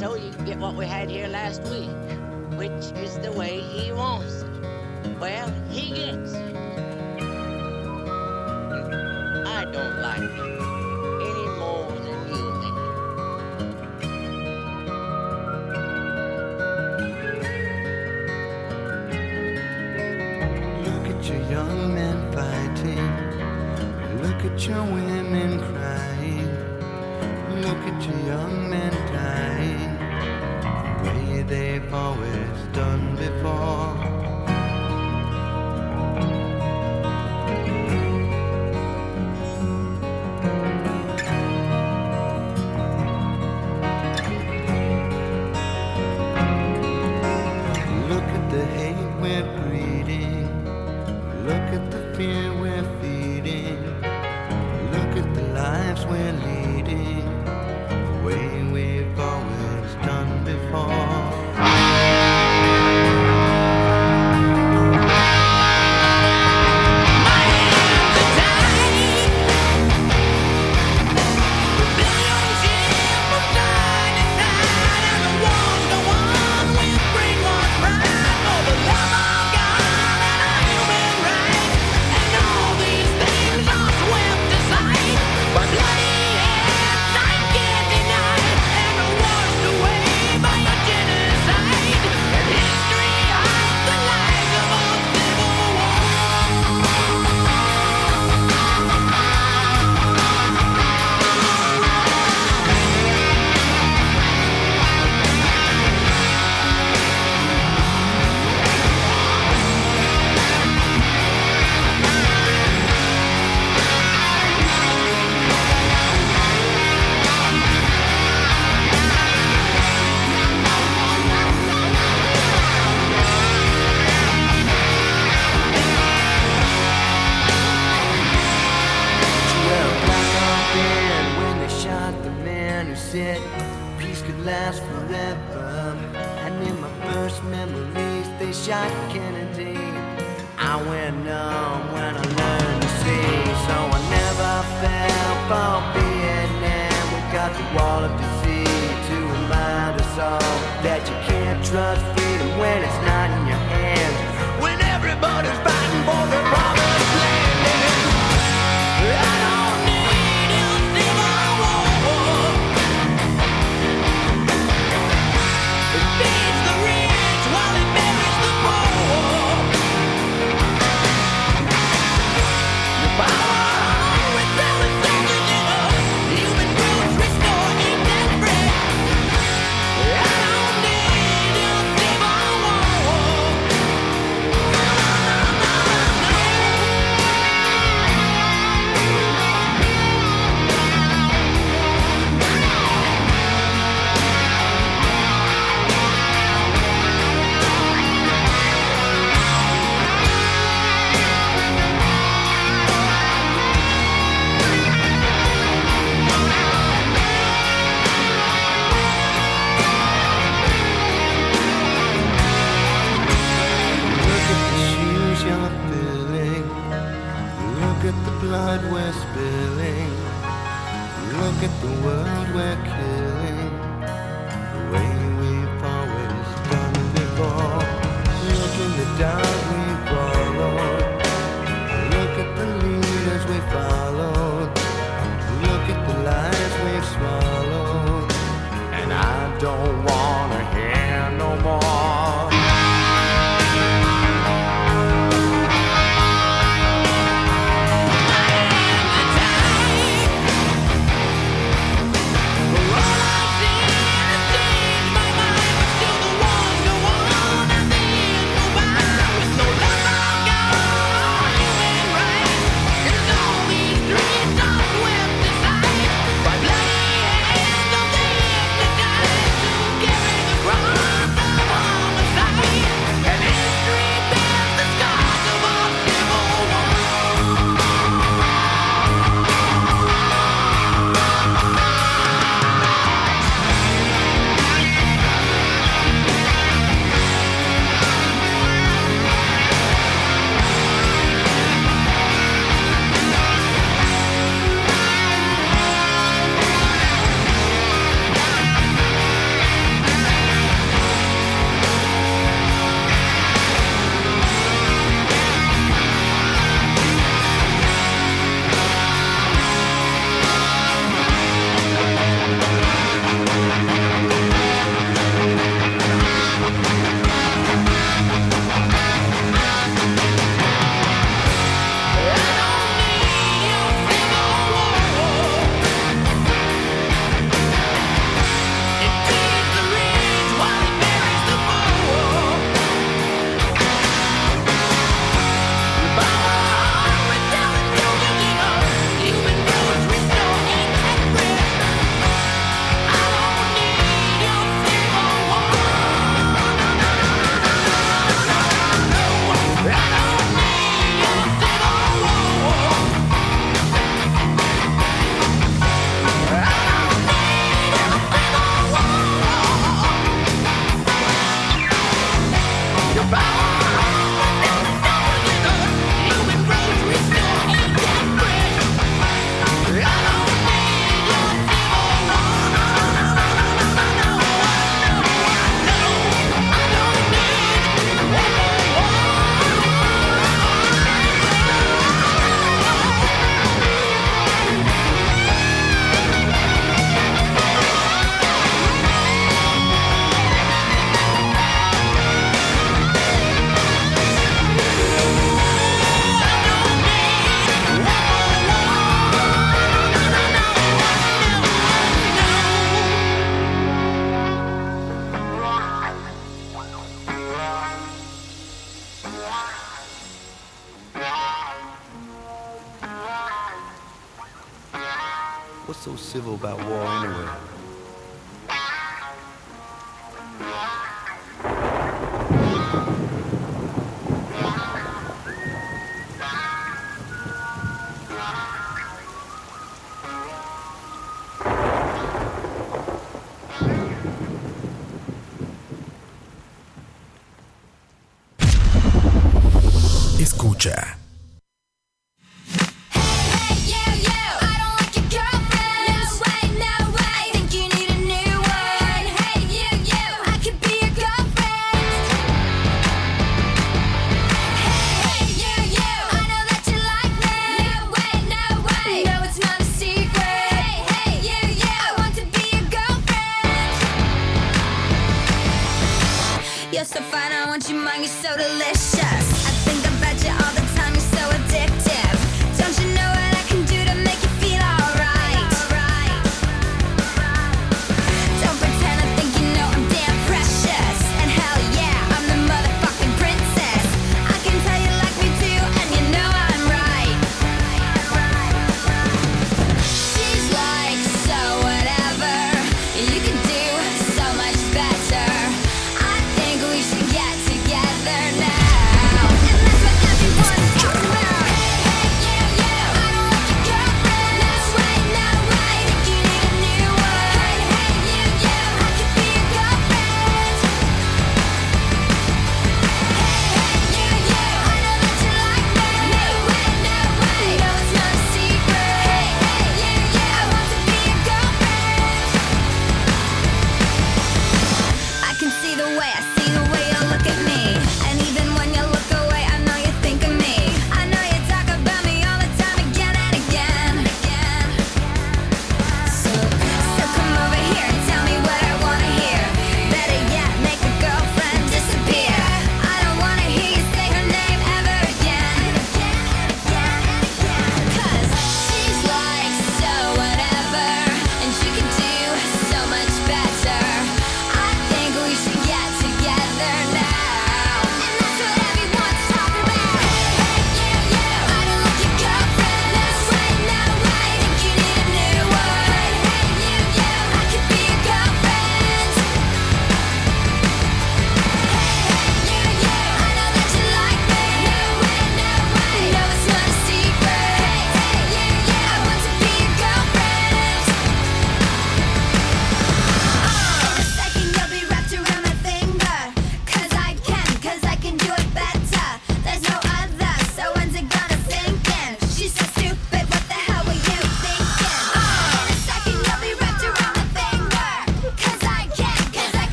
D: so you can get what we had here last week, which is the way he wants it. Well, he gets it. I don't like
E: it.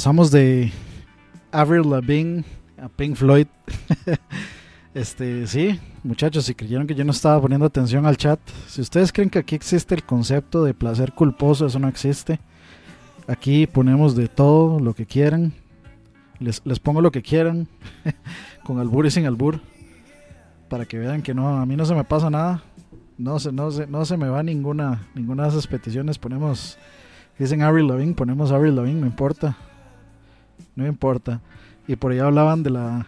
A: pasamos de Avril Lavigne a Pink Floyd. este, sí, muchachos, si creyeron que yo no estaba poniendo atención al chat, si ustedes creen que aquí existe el concepto de placer culposo, eso no existe. Aquí ponemos de todo lo que quieran. Les, les pongo lo que quieran, con albur y sin albur, para que vean que no, a mí no se me pasa nada. No se, no se, no se me va ninguna, ninguna de esas peticiones. Ponemos, dicen Avril Lavigne, ponemos Avril Lavigne, no importa no importa. Y por ahí hablaban de la,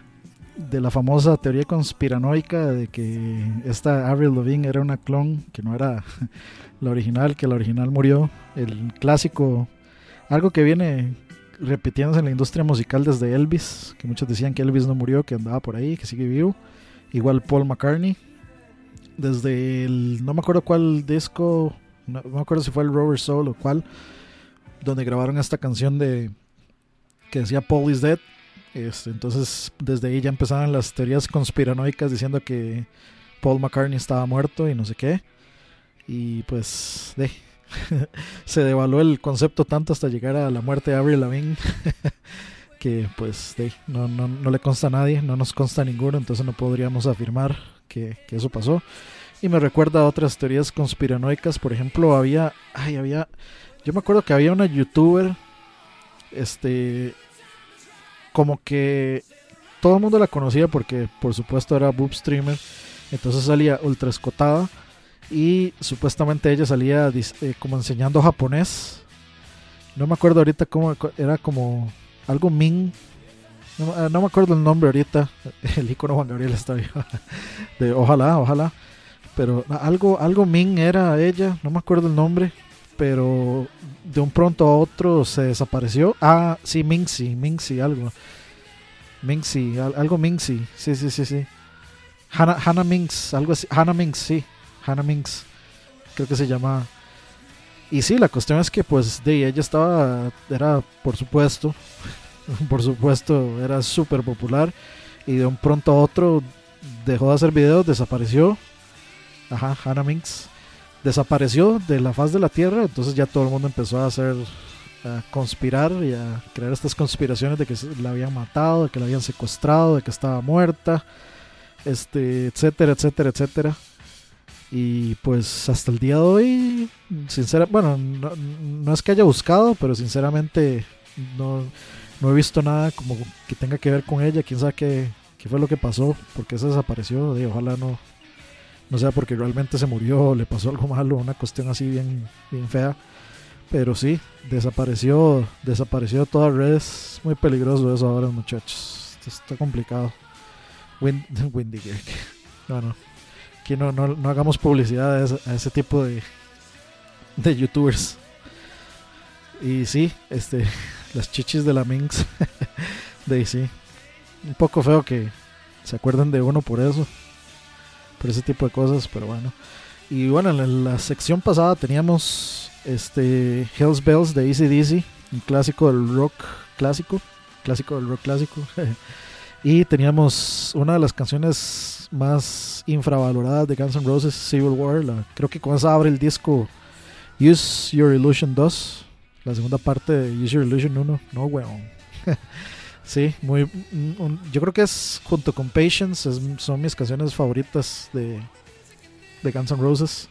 A: de la famosa teoría conspiranoica de que esta Avril Lavigne era una clon, que no era la original, que la original murió. El clásico, algo que viene repitiéndose en la industria musical desde Elvis, que muchos decían que Elvis no murió, que andaba por ahí, que sigue vivo. Igual Paul McCartney. Desde el, no me acuerdo cuál disco, no me acuerdo si fue el Rover Soul o cuál, donde grabaron esta canción de que decía Paul is dead. Este, entonces, desde ahí ya empezaban las teorías conspiranoicas diciendo que Paul McCartney estaba muerto y no sé qué. Y pues, de, se devaluó el concepto tanto hasta llegar a la muerte de Avril Lavigne. que pues de, no, no, no, le consta a nadie, no nos consta a ninguno, entonces no podríamos afirmar que, que, eso pasó. Y me recuerda a otras teorías conspiranoicas, por ejemplo, había, ay, había, yo me acuerdo que había una youtuber, este, como que todo el mundo la conocía porque por supuesto era boob streamer, entonces salía ultra escotada y supuestamente ella salía eh, como enseñando japonés. No me acuerdo ahorita cómo era como algo Ming. No, no, me acuerdo el nombre ahorita. El icono Juan Gabriel está bien. De ojalá, ojalá. Pero algo, algo Ming era ella. No me acuerdo el nombre. Pero de un pronto a otro se desapareció. Ah, sí, Mingxi, Mingxi, algo. Mingxi, algo Mingxi. Sí, sí, sí, sí. Hannah, Hannah Minx, algo así. Hannah Minx, sí. Hannah Minx. Creo que se llama. Y sí, la cuestión es que pues de ella estaba, era por supuesto, por supuesto, era súper popular y de un pronto a otro dejó de hacer videos, desapareció. Ajá, Hannah Minx desapareció de la faz de la tierra, entonces ya todo el mundo empezó a hacer, a conspirar y a crear estas conspiraciones de que la habían matado, de que la habían secuestrado, de que estaba muerta, este, etcétera, etcétera, etcétera. Y pues hasta el día de hoy, sinceramente, bueno, no, no, es que haya buscado, pero sinceramente no, no, he visto nada como que tenga que ver con ella. Quién sabe qué, qué fue lo que pasó, porque se desapareció. Y ojalá no, no sea porque realmente se murió, le pasó algo malo, una cuestión así bien, bien fea. Pero sí, desapareció, desapareció de todas redes. Muy peligroso eso ahora, muchachos. Esto está complicado. Wind, Windy No, no no, no, no hagamos publicidad a ese, a ese, tipo de, de youtubers. Y sí, este, las chichis de la Minx. de sí. Un poco feo que se acuerden de uno por eso. Por ese tipo de cosas, pero bueno. Y bueno, en la sección pasada teníamos este Hells Bells de Easy Dizzy, un clásico del rock clásico. Clásico del rock clásico. y teníamos una de las canciones más infravaloradas de Guns N' Roses, Civil War. La, creo que con esa abre el disco Use Your Illusion 2, la segunda parte de Use Your Illusion 1. No, weón. sí, muy. Un, yo creo que es junto con Patience, es, son mis canciones favoritas de, de Guns N' Roses.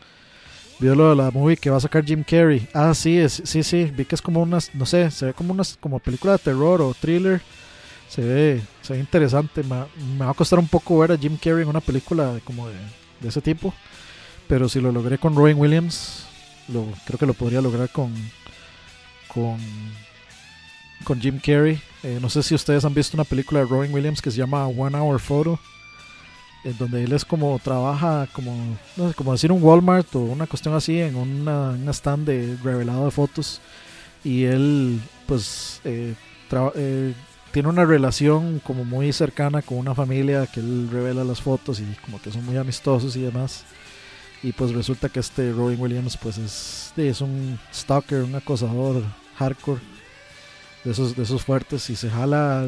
A: Vio lo de la movie que va a sacar Jim Carrey. Ah, sí, sí, sí. Vi que es como unas, no sé, se ve como unas como película de terror o thriller se ve, se ve interesante. Me, va a costar un poco ver a Jim Carrey en una película como de, de ese tipo. Pero si lo logré con Robin Williams, lo, creo que lo podría lograr con, con, con Jim Carrey. Eh, no sé si ustedes han visto una película de Robin Williams que se llama One Hour Photo. En donde él es como trabaja como, no sé, como decir un Walmart o una cuestión así en una, una stand de revelado de fotos. Y él pues eh, eh, tiene una relación como muy cercana con una familia que él revela las fotos y como que son muy amistosos y demás. Y pues resulta que este Robin Williams pues es, es un stalker, un acosador hardcore de esos, de esos fuertes y se jala,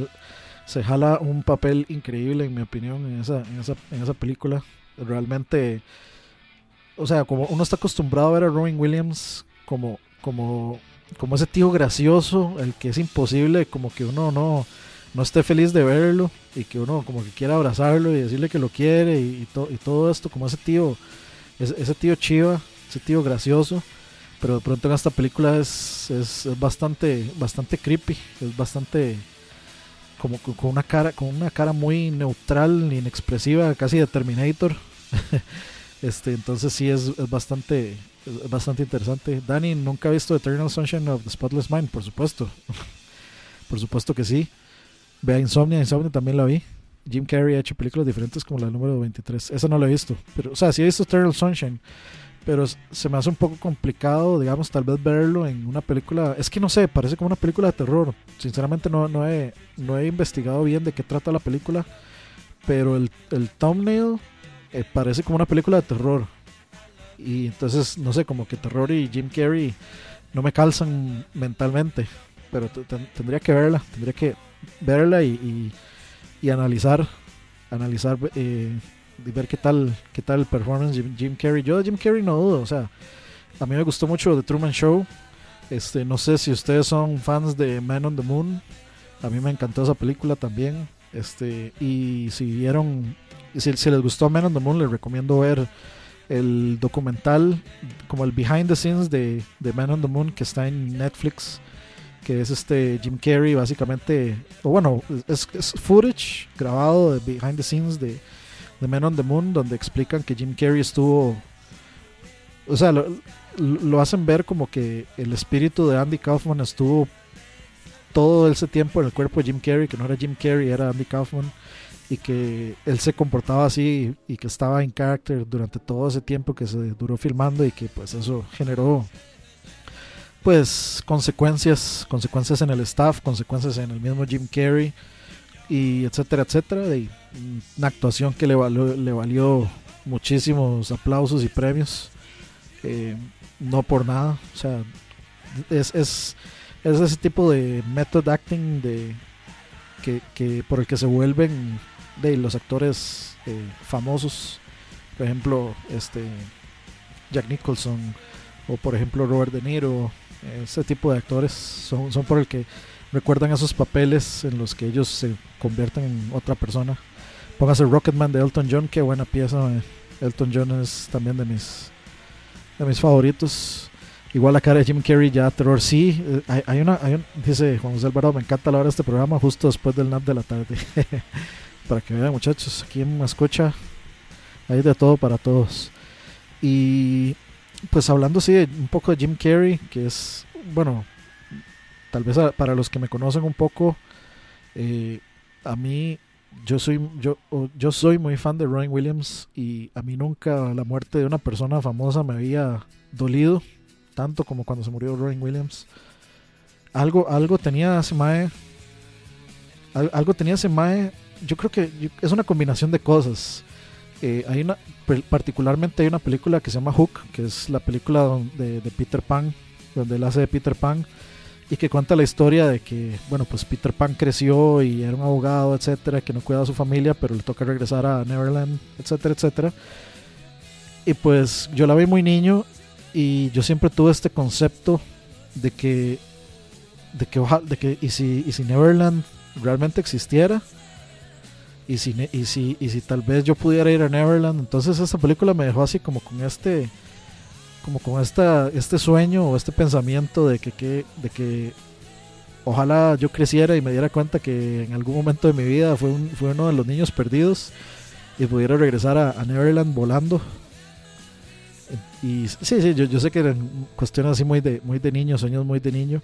A: se jala un papel increíble en mi opinión en esa, en esa, en esa película. Realmente, o sea, como uno está acostumbrado a ver a Robin Williams como, como como ese tío gracioso, el que es imposible como que uno no, no esté feliz de verlo y que uno como que quiera abrazarlo y decirle que lo quiere y, y, y todo esto, como ese tío, ese, tío chiva, ese tío gracioso, pero de pronto en esta película es, es, bastante, bastante creepy, es bastante como con una cara, con una cara muy neutral, inexpresiva, casi de Terminator. este, entonces sí es, bastante bastante interesante. Dani, nunca ha visto Eternal Sunshine of the Spotless Mind, por supuesto. por supuesto que sí. Vea Insomnia, Insomnia también la vi. Jim Carrey ha hecho películas diferentes como la número 23. Esa no la he visto. Pero, o sea, sí he visto Eternal Sunshine. Pero se me hace un poco complicado, digamos, tal vez verlo en una película. Es que no sé, parece como una película de terror. Sinceramente no, no, he, no he investigado bien de qué trata la película. pero el, el thumbnail eh, parece como una película de terror. Y entonces, no sé, como que terror y Jim Carrey no me calzan mentalmente. Pero tendría que verla, tendría que verla y, y- y analizar, analizar eh, y ver qué tal, qué tal el performance de Jim, Carrey. Yo de Jim Carrey no dudo, o sea, a mí me gustó mucho The Truman Show. Este, no sé si ustedes son fans de Man on the Moon. A mí me encantó esa película también. Este, y si vieron, si, si les gustó Man on the Moon, les recomiendo ver el documental, como el behind the scenes de, de Man on the Moon, que está en Netflix, que es este Jim Carrey, básicamente, o bueno, es footage grabado de behind the scenes de, de Man on the Moon, donde explican que Jim Carrey estuvo, o sea, lo, lo hacen ver como que el espíritu de Andy Kaufman estuvo todo ese tiempo en el cuerpo de Jim Carrey, que no era Jim Carrey, era Andy Kaufman, y que él se comportaba así y que estaba en character durante todo ese tiempo que se duró filmando y que pues eso generó pues consecuencias, consecuencias en el staff, consecuencias en el mismo Jim Carrey y etcétera, etcétera, y una actuación que le valió, le valió muchísimos aplausos y premios, eh, no por nada, o sea, es, es, es ese tipo de method acting de que, que por el que se vuelven de los actores eh, famosos, por ejemplo, este Jack Nicholson o por ejemplo Robert De Niro, ese tipo de actores son, son por el que recuerdan esos papeles en los que ellos se convierten en otra persona. Póngase Rocketman de Elton John, qué buena pieza. eh. Elton John es también de mis de mis favoritos. Igual la cara de Jim Carrey ya terror sí. eh, hay, una, dice Juan José Alvarado, me encanta la hora de este programa justo después del nap de la tarde. para que vean muchachos, aquí en escucha hay de todo para todos. Y pues hablando sí un poco de Jim Carrey, que es, bueno, tal vez para los que me conocen un poco, eh, a mí yo soy yo yo soy muy fan de Robin Williams y a mí nunca la muerte de una persona famosa me había dolido tanto como cuando se murió Robin Williams. Algo algo tenía ese mae al- algo tenía ese mae, yo creo que es una combinación de cosas. Eh, hay una particularmente hay una película que se llama Hook, que es la película de Peter Pan, donde él hace de Peter Pan y que cuenta la historia de que, bueno, pues Peter Pan creció y era un abogado, etcétera, que no cuidaba a su familia, pero le toca regresar a Neverland, etcétera, etcétera. Y pues yo la vi muy niño y yo siempre tuve este concepto de que, de que, de que y si, y si Neverland realmente existiera, y si, y, si, y si tal vez yo pudiera ir a Neverland, entonces esta película me dejó así como con este como con esta, este sueño o este pensamiento de que, que- de que ojalá yo creciera y me diera cuenta que en algún momento de mi vida fue, un- fue uno de los niños perdidos y pudiera regresar a, a Neverland volando. Y sí, sí, yo, yo sé que eran cuestiones así muy de, muy de niño, sueños muy de niño,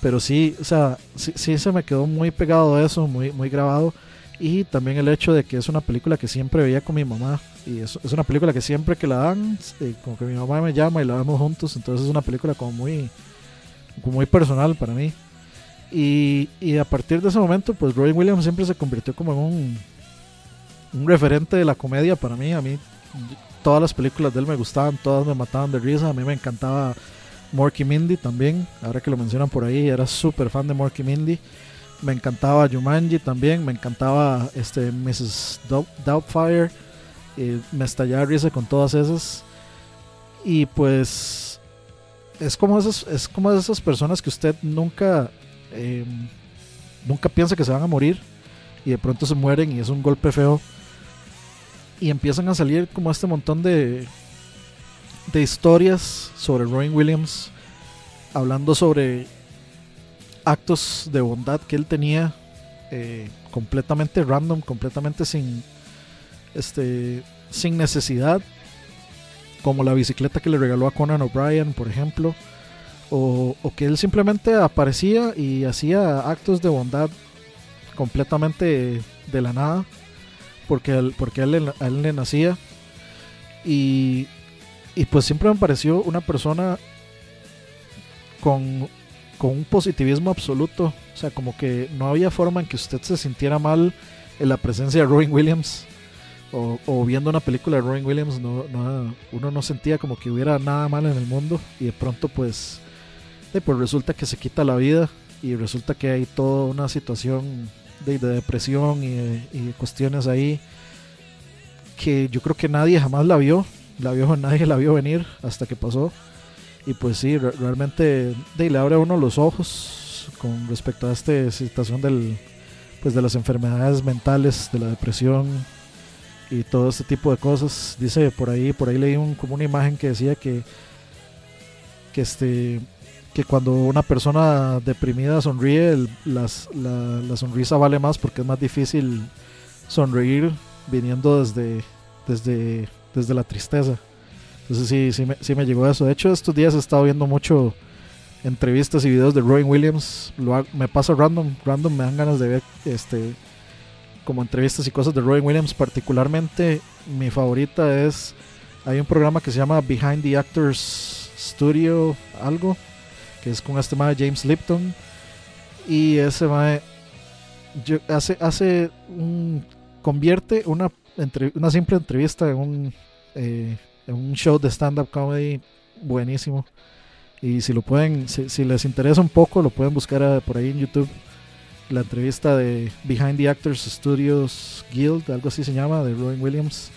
A: pero sí, o sea, sí, sí se me quedó muy pegado eso, muy, muy grabado. Y también el hecho de que es una película que siempre veía con mi mamá. Y es, es una película que siempre que la dan, eh, como que mi mamá me llama y la vemos juntos. Entonces es una película como muy, como muy personal para mí. Y, y a partir de ese momento, pues Robin Williams siempre se convirtió como en un, un referente de la comedia para mí. A mí todas las películas de él me gustaban, todas me mataban de risa. A mí me encantaba Morky Mindy también. Ahora que lo mencionan por ahí, era súper fan de Morky Mindy. Me encantaba Jumanji también, me encantaba este Mrs. Dou- Doubtfire, eh, me estallaba risa con todas esas. Y pues es como esas, es como esas personas que usted nunca, eh, nunca piensa que se van a morir y de pronto se mueren y es un golpe feo. Y empiezan a salir como este montón de, de historias sobre Robin Williams, hablando sobre actos de bondad que él tenía eh, completamente random, completamente sin este sin necesidad, como la bicicleta que le regaló a Conan O'Brien, por ejemplo, o, o que él simplemente aparecía y hacía actos de bondad completamente de la nada, porque, él, porque él, a él le nacía, y, y pues siempre me pareció una persona con con un positivismo absoluto. O sea, como que no había forma en que usted se sintiera mal en la presencia de Robin Williams o, viendo una película de Robin Williams, no, no- uno no sentía como que hubiera nada malo en el mundo y de pronto pues, eh, pues resulta que se quita la vida y resulta que hay toda una situación de, de depresión y, de- de cuestiones ahí que yo creo que nadie jamás la vio, la vio nadie la vio venir hasta que pasó. Y pues sí, re- realmente de, le abre a uno los ojos con respecto a esta situación del, pues de las enfermedades mentales, de la depresión y todo este tipo de cosas. Dice por ahí, por ahí leí un, como una imagen que decía que, que este que cuando una persona deprimida sonríe, el- las- la, la sonrisa vale más porque es más difícil sonreír viniendo desde, desde, desde la tristeza. Entonces sí, sí me, sí me llegó eso. De hecho, estos días he estado viendo mucho entrevistas y videos de Robin Williams. Lo me pasa random, random me dan ganas de ver este como entrevistas y cosas de Robin Williams. Particularmente mi favorita es hay un programa que se llama Behind the Actors Studio algo que es con este mae James Lipton y ese mae hace hace un convierte una entre- una simple entrevista en un eh, en un show de stand up comedy buenísimo y si lo pueden si, si les interesa un poco lo pueden buscar eh, por ahí en YouTube la entrevista de Behind the Actors Studios Guild algo así se llama de Robin Williams.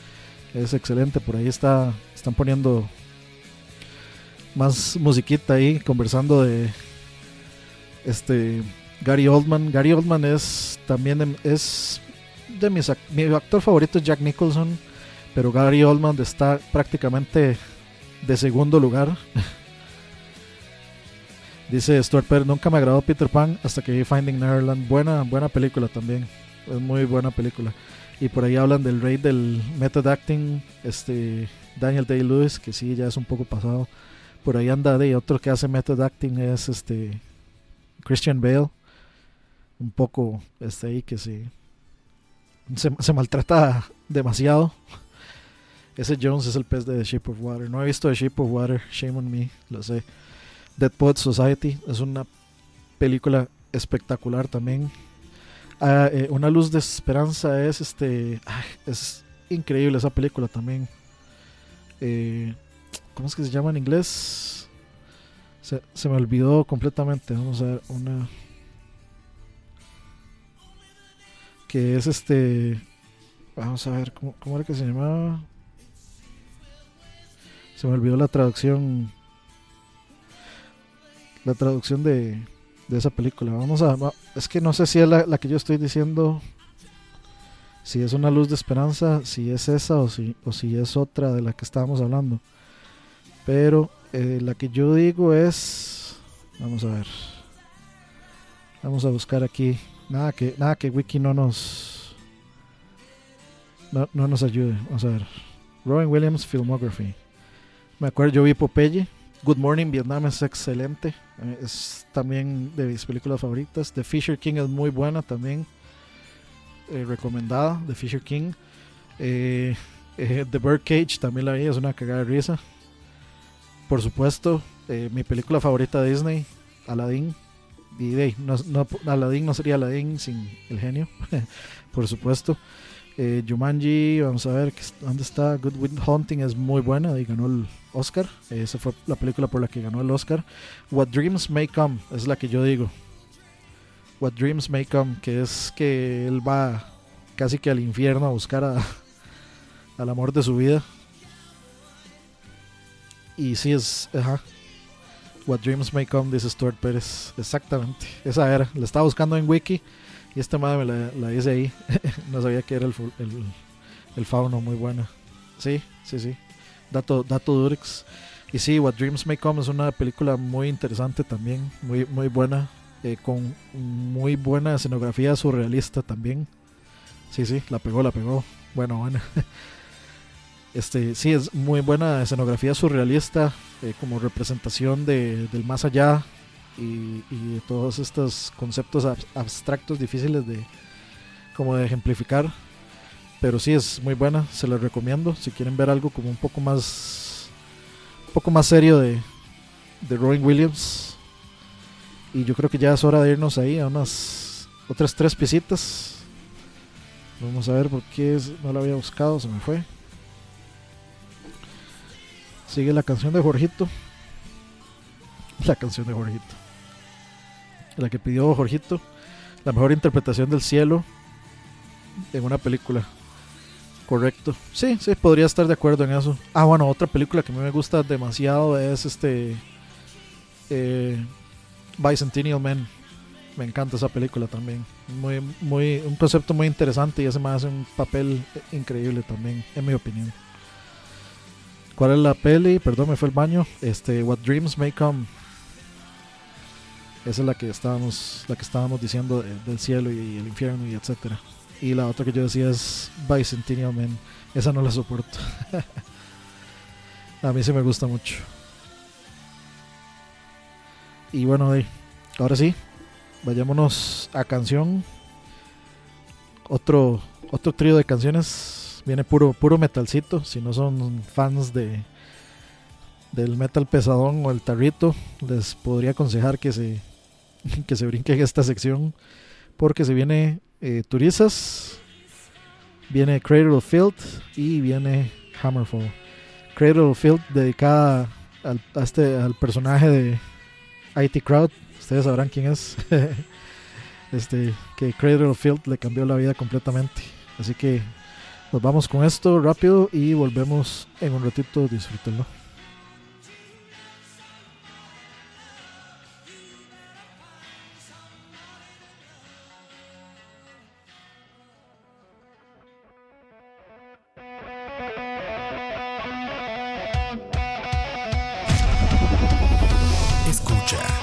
A: Es excelente por ahí está están poniendo más musiquita ahí conversando de este Gary Oldman. Gary Oldman es también de- es de mis mi actor favorito es Jack Nicholson pero Gary Oldman está prácticamente de segundo lugar dice Stuart Pearce nunca me agradó Peter Pan hasta que vi Finding Neverland buena buena película también. Es muy buena película. Y por ahí hablan del rey del method acting este Daniel Day Lewis que sí ya es un poco pasado. Por ahí anda de otro que hace method acting es este Christian Bale. Un poco este ahí que sí se, se maltrata demasiado. Ese Jones es el pez de The Shape of Water. No he visto The Shape of Water shame on me lo sé Dead Poet Society es una película espectacular también Ah, eh, una luz de esperanza es este es increíble esa película también Eh, ¿cómo es que se llama en inglés? Se, se me olvidó completamente. Vamos a ver una. Que es este. Vamos a ver, ¿cómo, cómo era que se llamaba? Se me olvidó la traducción. La traducción de, de esa película. Vamos a. Es que no sé si es la, la que yo estoy diciendo. Si es una luz de esperanza, si es esa o si, o si es otra de la que estábamos hablando. Pero eh, la que yo digo es. Vamos a ver. Vamos a buscar aquí. Nada que, nada que Wiki no nos. No, no nos ayude. Vamos a ver. Robin Williams Filmography. Me acuerdo, yo vi Popeye. Good Morning Vietnam es excelente. eh, Es también de mis películas favoritas. The Fisher King es muy buena también. eh, recomendada. The Fisher King. Eh, eh, The Birdcage también la vi. Es una cagada de risa. Por supuesto, eh, mi película favorita de Disney, Aladdin. Y de, no, Aladdin no sería Aladdin sin el genio, por supuesto. Jumanji, vamos a ver, ¿qué es- ¿dónde está? Good Will Hunting es muy buena y ganó el Oscar. Esa fue la película por la que ganó el Oscar. What Dreams May Come es la que yo digo. What Dreams May Come, que es que él va casi que al infierno a buscar a- al amor de su vida. Y sí es, ajá. What Dreams May Come, dice Stuart Pérez. Exactamente, esa era. La estaba buscando en Wiki y esta madre me la, la dice ahí. no sabía que era el, el, el fauno, muy buena. Sí, sí, sí. Dato, dato Durex. Y sí, What Dreams May Come es una película muy interesante también, muy, muy buena, eh, con muy buena escenografía surrealista también. Sí, sí, la pegó, la pegó. Bueno, bueno. Este, sí, es muy buena escenografía surrealista, eh, como representación de, del más allá y, y de todos estos conceptos ab- abstractos difíciles de como de ejemplificar. Pero sí es muy buena, se la recomiendo. Si quieren ver algo como un poco más un poco más serio de, de Robin Williams. Y yo creo que ya es hora de irnos ahí a unas otras tres piecitas. Vamos a ver por qué no la había buscado, se me fue. Sigue la canción de Jorgito. La canción de Jorgito. La que pidió Jorgito. La mejor interpretación del cielo en una película. Correcto. Sí, sí, podría estar de acuerdo en eso. Ah, bueno, otra película que a mí me gusta demasiado es este. Eh, Bicentennial Man. Me encanta esa película también. Muy, muy, un concepto muy interesante y ese me hace un papel increíble también, en mi opinión. ¿Cuál es la peli? Perdón, me fue el baño. Este, What Dreams May Come. Esa es la que estábamos, la que estábamos diciendo de- del cielo y el infierno y etcétera. Y la otra que yo decía es Bicentennial Man. Esa no la soporto. A mí sí me gusta mucho. Y bueno, ahora sí, vayámonos a canción. Otro, otro trío de canciones. Viene puro, puro metalcito. Si no son fans de del metal pesadón o el tarrito, les podría aconsejar que se, que se brinquen esta sección. Porque se viene eh, Turizas, viene Cradle of Field y viene Hammerfall. Cradle of Field dedicada al, a este, al personaje de IT Crowd. Ustedes sabrán quién es. este, que Cradle of Field le cambió la vida completamente. Así que nos vamos con esto rápido y volvemos en un ratito. Disfrútenlo.
C: Escucha.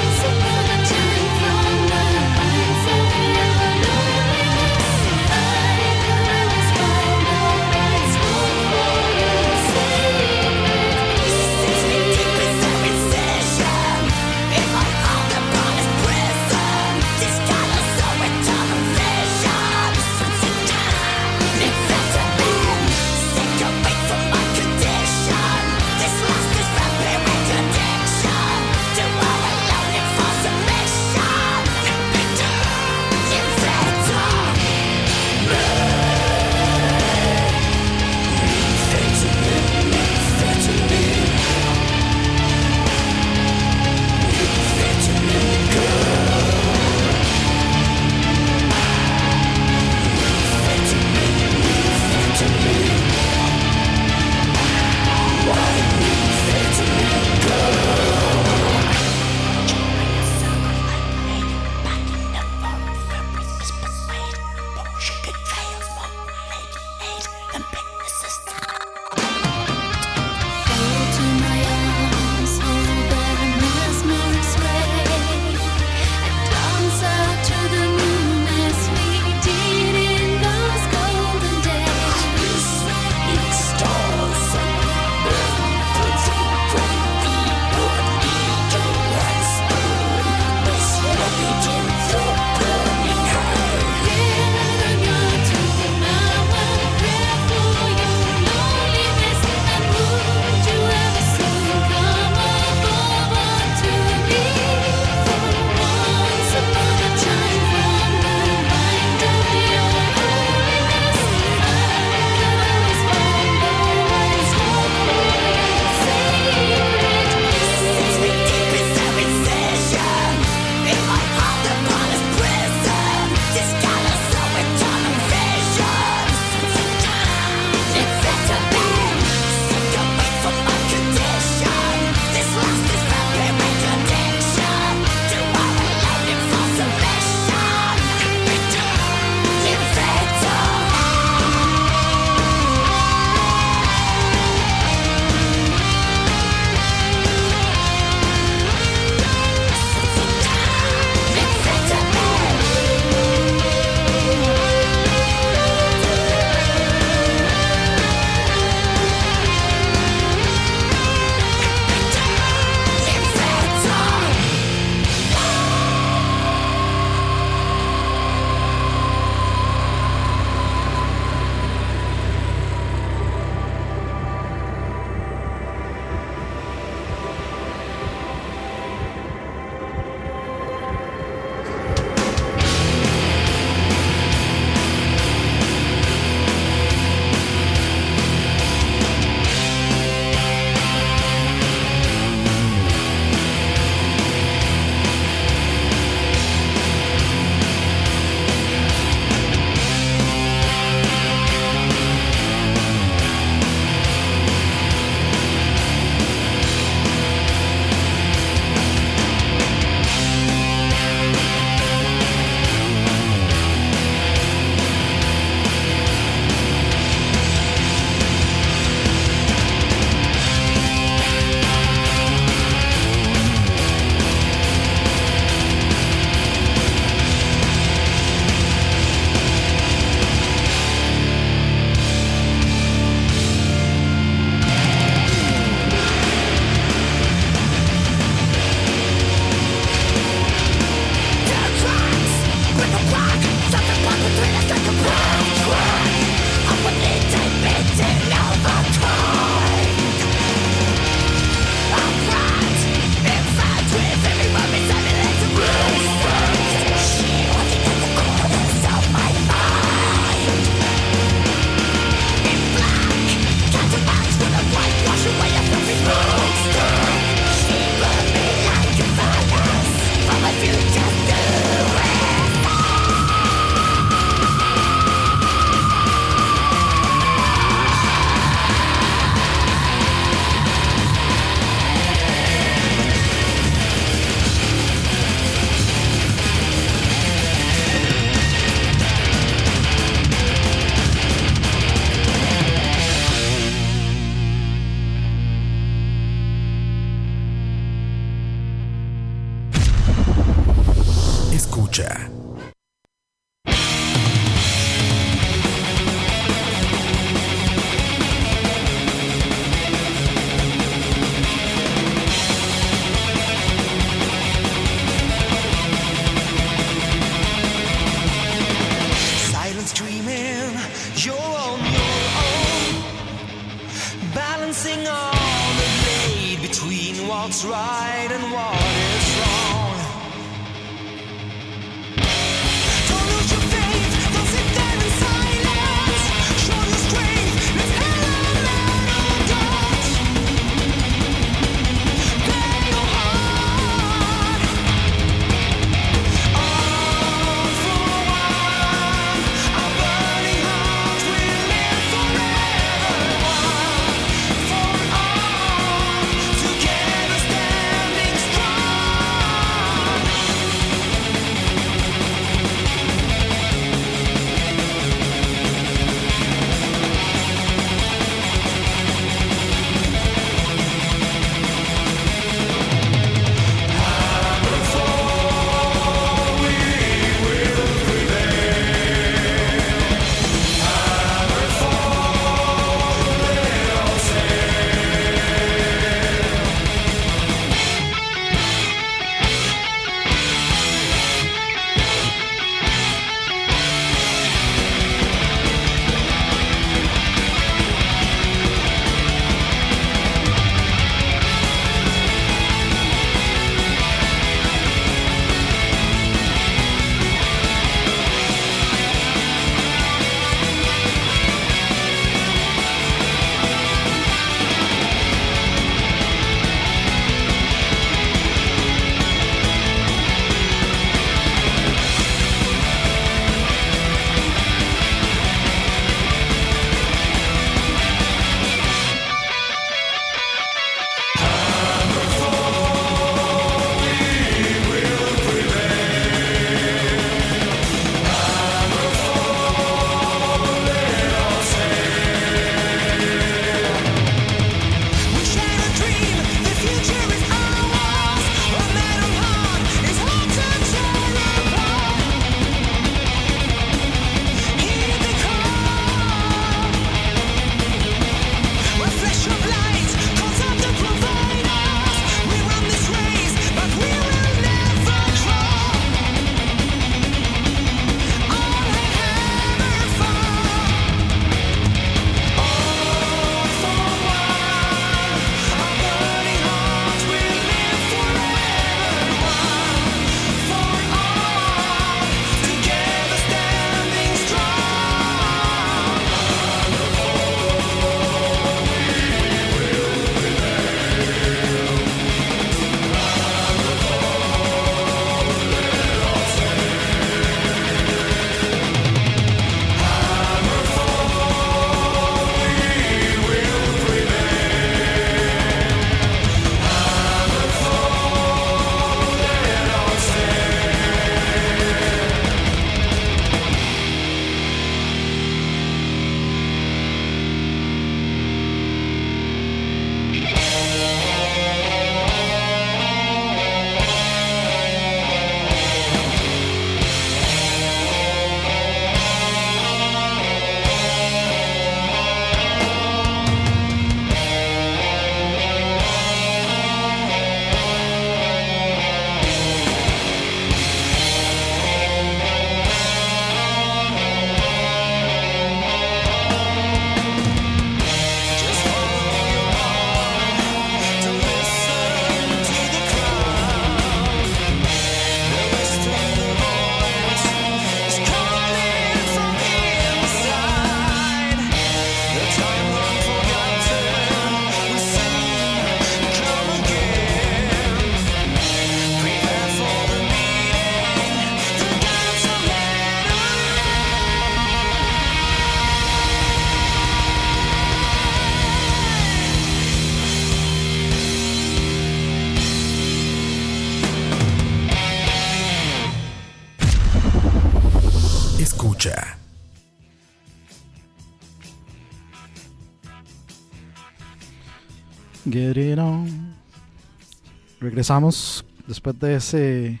A: Regresamos después de ese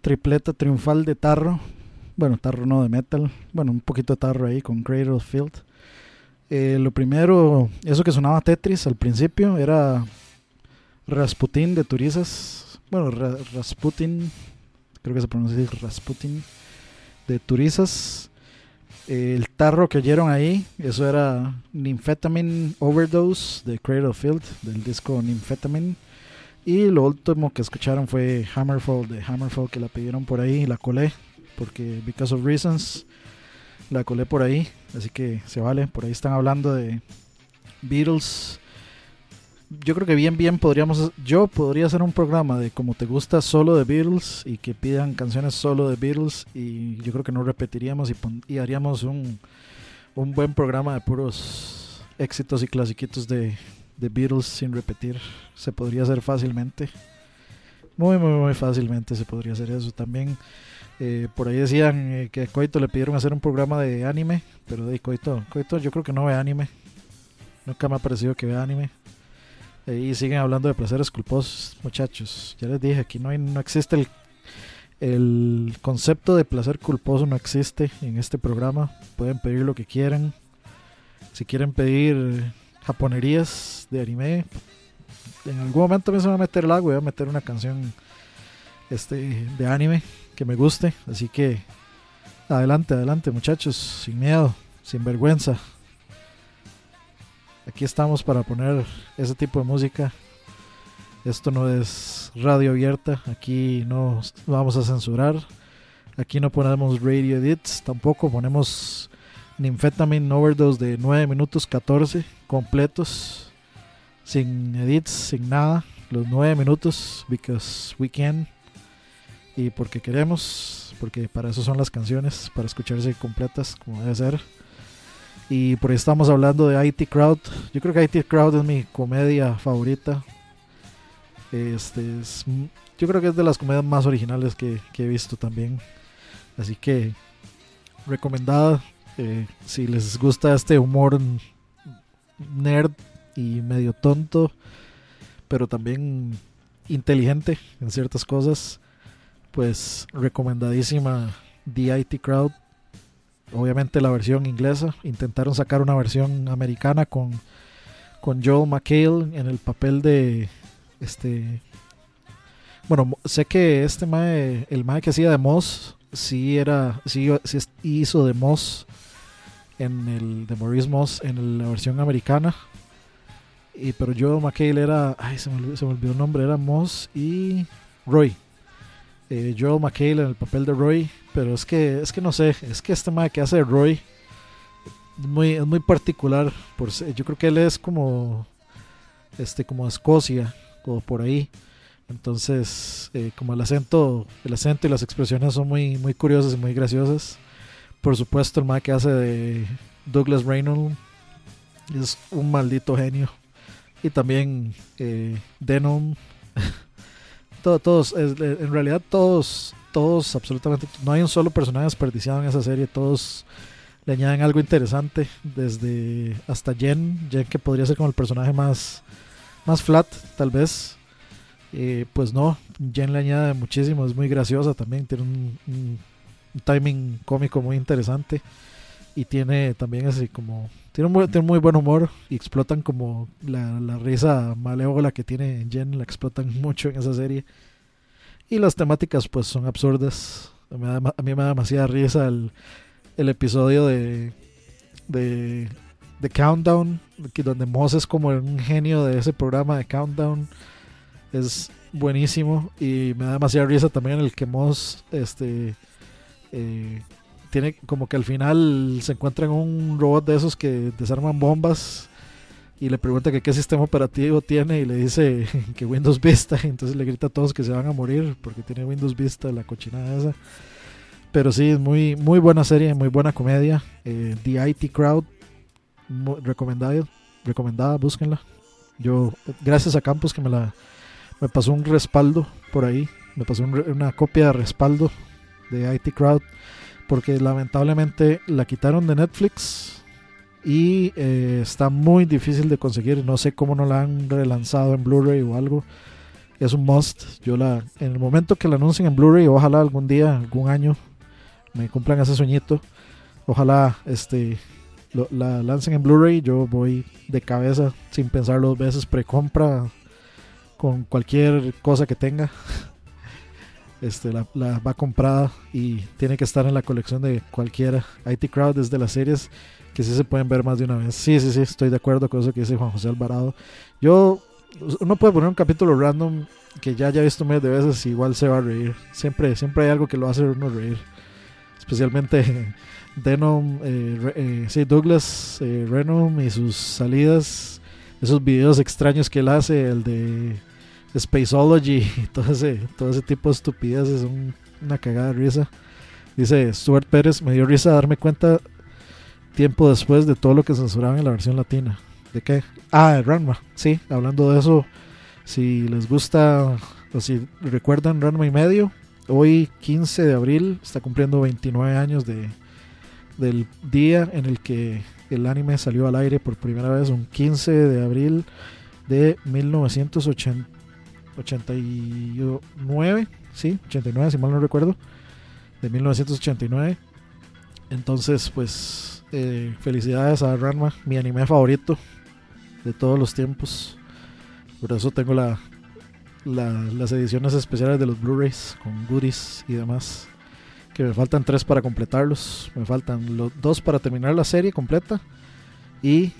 A: tripleta triunfal de Tarro. Bueno, Tarro no de metal. Bueno, un poquito de Tarro ahí con Cradle Field. Eh, lo primero, eso que sonaba Tetris al principio, era Rasputin de Turizas. Bueno, Ra- Rasputin, creo que se pronuncia Rasputin de Turizas. Eh, el tarro que oyeron ahí, eso era Nymphetamine Overdose de Cradle Field, del disco Nymphetamine. Y lo último que escucharon fue Hammerfall de Hammerfall, que la pidieron por ahí y la colé, porque Because of Reasons la colé por ahí, así que se vale. Por ahí están hablando de Beatles. Yo creo que bien, bien podríamos. Yo podría hacer un programa de como te gusta solo de Beatles y que pidan canciones solo de Beatles. Y yo creo que no repetiríamos y, y haríamos un, un buen programa de puros éxitos y clasiquitos de, de Beatles sin repetir. Se podría hacer fácilmente. Muy, muy, muy fácilmente se podría hacer eso. También eh, por ahí decían eh, que a Coito le pidieron hacer un programa de anime, pero de Coito, Coito yo creo que no ve anime. Nunca me ha parecido que vea anime. Eh, y siguen hablando de placeres culposos, muchachos. Ya les dije, aquí no, hay, no existe el, el concepto de placer culposo, no existe en este programa. Pueden pedir lo que quieran. Si quieren pedir japonerías de anime, en algún momento me se va a meter el agua voy a meter una canción este, de anime que me guste. Así que adelante, adelante muchachos, sin miedo, sin vergüenza. Aquí estamos para poner ese tipo de música. Esto no es radio abierta, aquí no vamos a censurar. Aquí no ponemos radio edits, tampoco ponemos Nymphetamine Overdose de 9 minutos 14 completos, sin edits, sin nada. Los 9 minutos, because we can y porque queremos, porque para eso son las canciones, para escucharse completas como debe ser. Y por ahí estamos hablando de IT Crowd. Yo creo que IT Crowd es mi comedia favorita. Este es, yo creo que es de las comedias más originales que, que he visto también. Así que recomendada. Eh, si les gusta este humor nerd y medio tonto, pero también inteligente en ciertas cosas pues recomendadísima The IT Crowd. Obviamente la versión inglesa. Intentaron sacar una versión americana con, con Joel McHale en el papel de este. Bueno, sé que este mae, el mae que hacía de Moss, sí era, sí, sí hizo de Moss en el de Maurice Moss en la versión americana. Y pero Joel McHale era, ay se me olvidó, se el nombre, era Moss y Roy eh, Joel McHale en el papel de Roy, pero es que es que no sé, es que este mae que hace Roy muy es muy particular, por yo creo que él es como este como Escocia o por ahí. Entonces, eh, como el acento, el acento y las expresiones son muy muy curiosas y muy graciosas. Por supuesto, el mae que hace de Douglas Reynolds es un maldito genio. Y también eh, Denon. Todo- todos, eh, en realidad todos, todos, absolutamente, no hay un solo personaje desperdiciado en esa serie, todos le añaden algo interesante, desde hasta Jen, Jen que podría ser como el personaje más, más flat, tal vez, Eh, pues no, Jen le añade muchísimo, es muy graciosa también, tiene un- timing cómico muy interesante y tiene también así como tiene muy, tiene muy buen humor y explotan como la, la risa malévola que tiene Jen, la explotan mucho en esa serie. Y las temáticas pues son absurdas. Da ma- a mí me da demasiada risa el, el episodio de, de, de Countdown, donde Moss es como un genio de ese programa de Countdown. Es buenísimo y me da demasiada risa también el que Moss este, eh, tiene como que al final se encuentran un robot de esos que desarman bombas y le pregunta que qué sistema operativo tiene y le dice que Windows Vista. Entonces le grita a todos que se van a morir porque tiene Windows Vista la cochinada esa. Pero sí es muy muy buena serie muy buena comedia. Eh, The IT Crowd recomendada recomendada búsquenla. Yo gracias a Campos que me la me pasó un respaldo por ahí me pasó una copia de respaldo de IT Crowd porque lamentablemente la quitaron de Netflix y eh, está muy difícil de conseguir. No sé cómo no la han relanzado en Blu-ray o algo. es un must. Yo la, en el momento que la anuncien en Blu-ray, ojalá algún día, algún año, me cumplan ese sueñito. Ojalá este lo- la lancen en Blu-ray. Yo voy de cabeza sin pensar dos veces, precompra con cualquier cosa que tenga. Este, la, va comprada y tiene que estar en la colección de cualquiera. IT Crowd desde las series que sí se pueden ver más de una vez. Sí, sí, sí, estoy de acuerdo con eso que dice Juan José Alvarado. Yo, uno puede poner un capítulo random que ya haya visto miles de veces y igual se va a reír. Siempre, siempre hay algo que lo hace uno reír. Especialmente Denom, eh, eh, sí, Douglas eh, Renom y sus salidas. Esos videos extraños que él hace, el de Spaceology y todo ese, todo ese tipo de estupideces, son una cagada de risa. Dice Stuart Pérez, me dio risa darme cuenta tiempo después de todo lo que censuraban en la versión latina. ¿De qué? Ah, de Ranma. Sí, hablando de eso, si les gusta o si recuerdan Ranma y medio, hoy 15 de abril está cumpliendo 29 años de, del día en el que el anime salió al aire por primera vez, un 15 de abril de 1989, sí, 89 si mal no recuerdo, de 1989. Entonces, pues, eh, felicidades a Ranma, mi anime favorito de todos los tiempos. Por eso tengo la, la- las ediciones especiales de los Blu-rays con goodies y demás. Que me faltan tres para completarlos. Me faltan los dos para terminar la serie completa. Y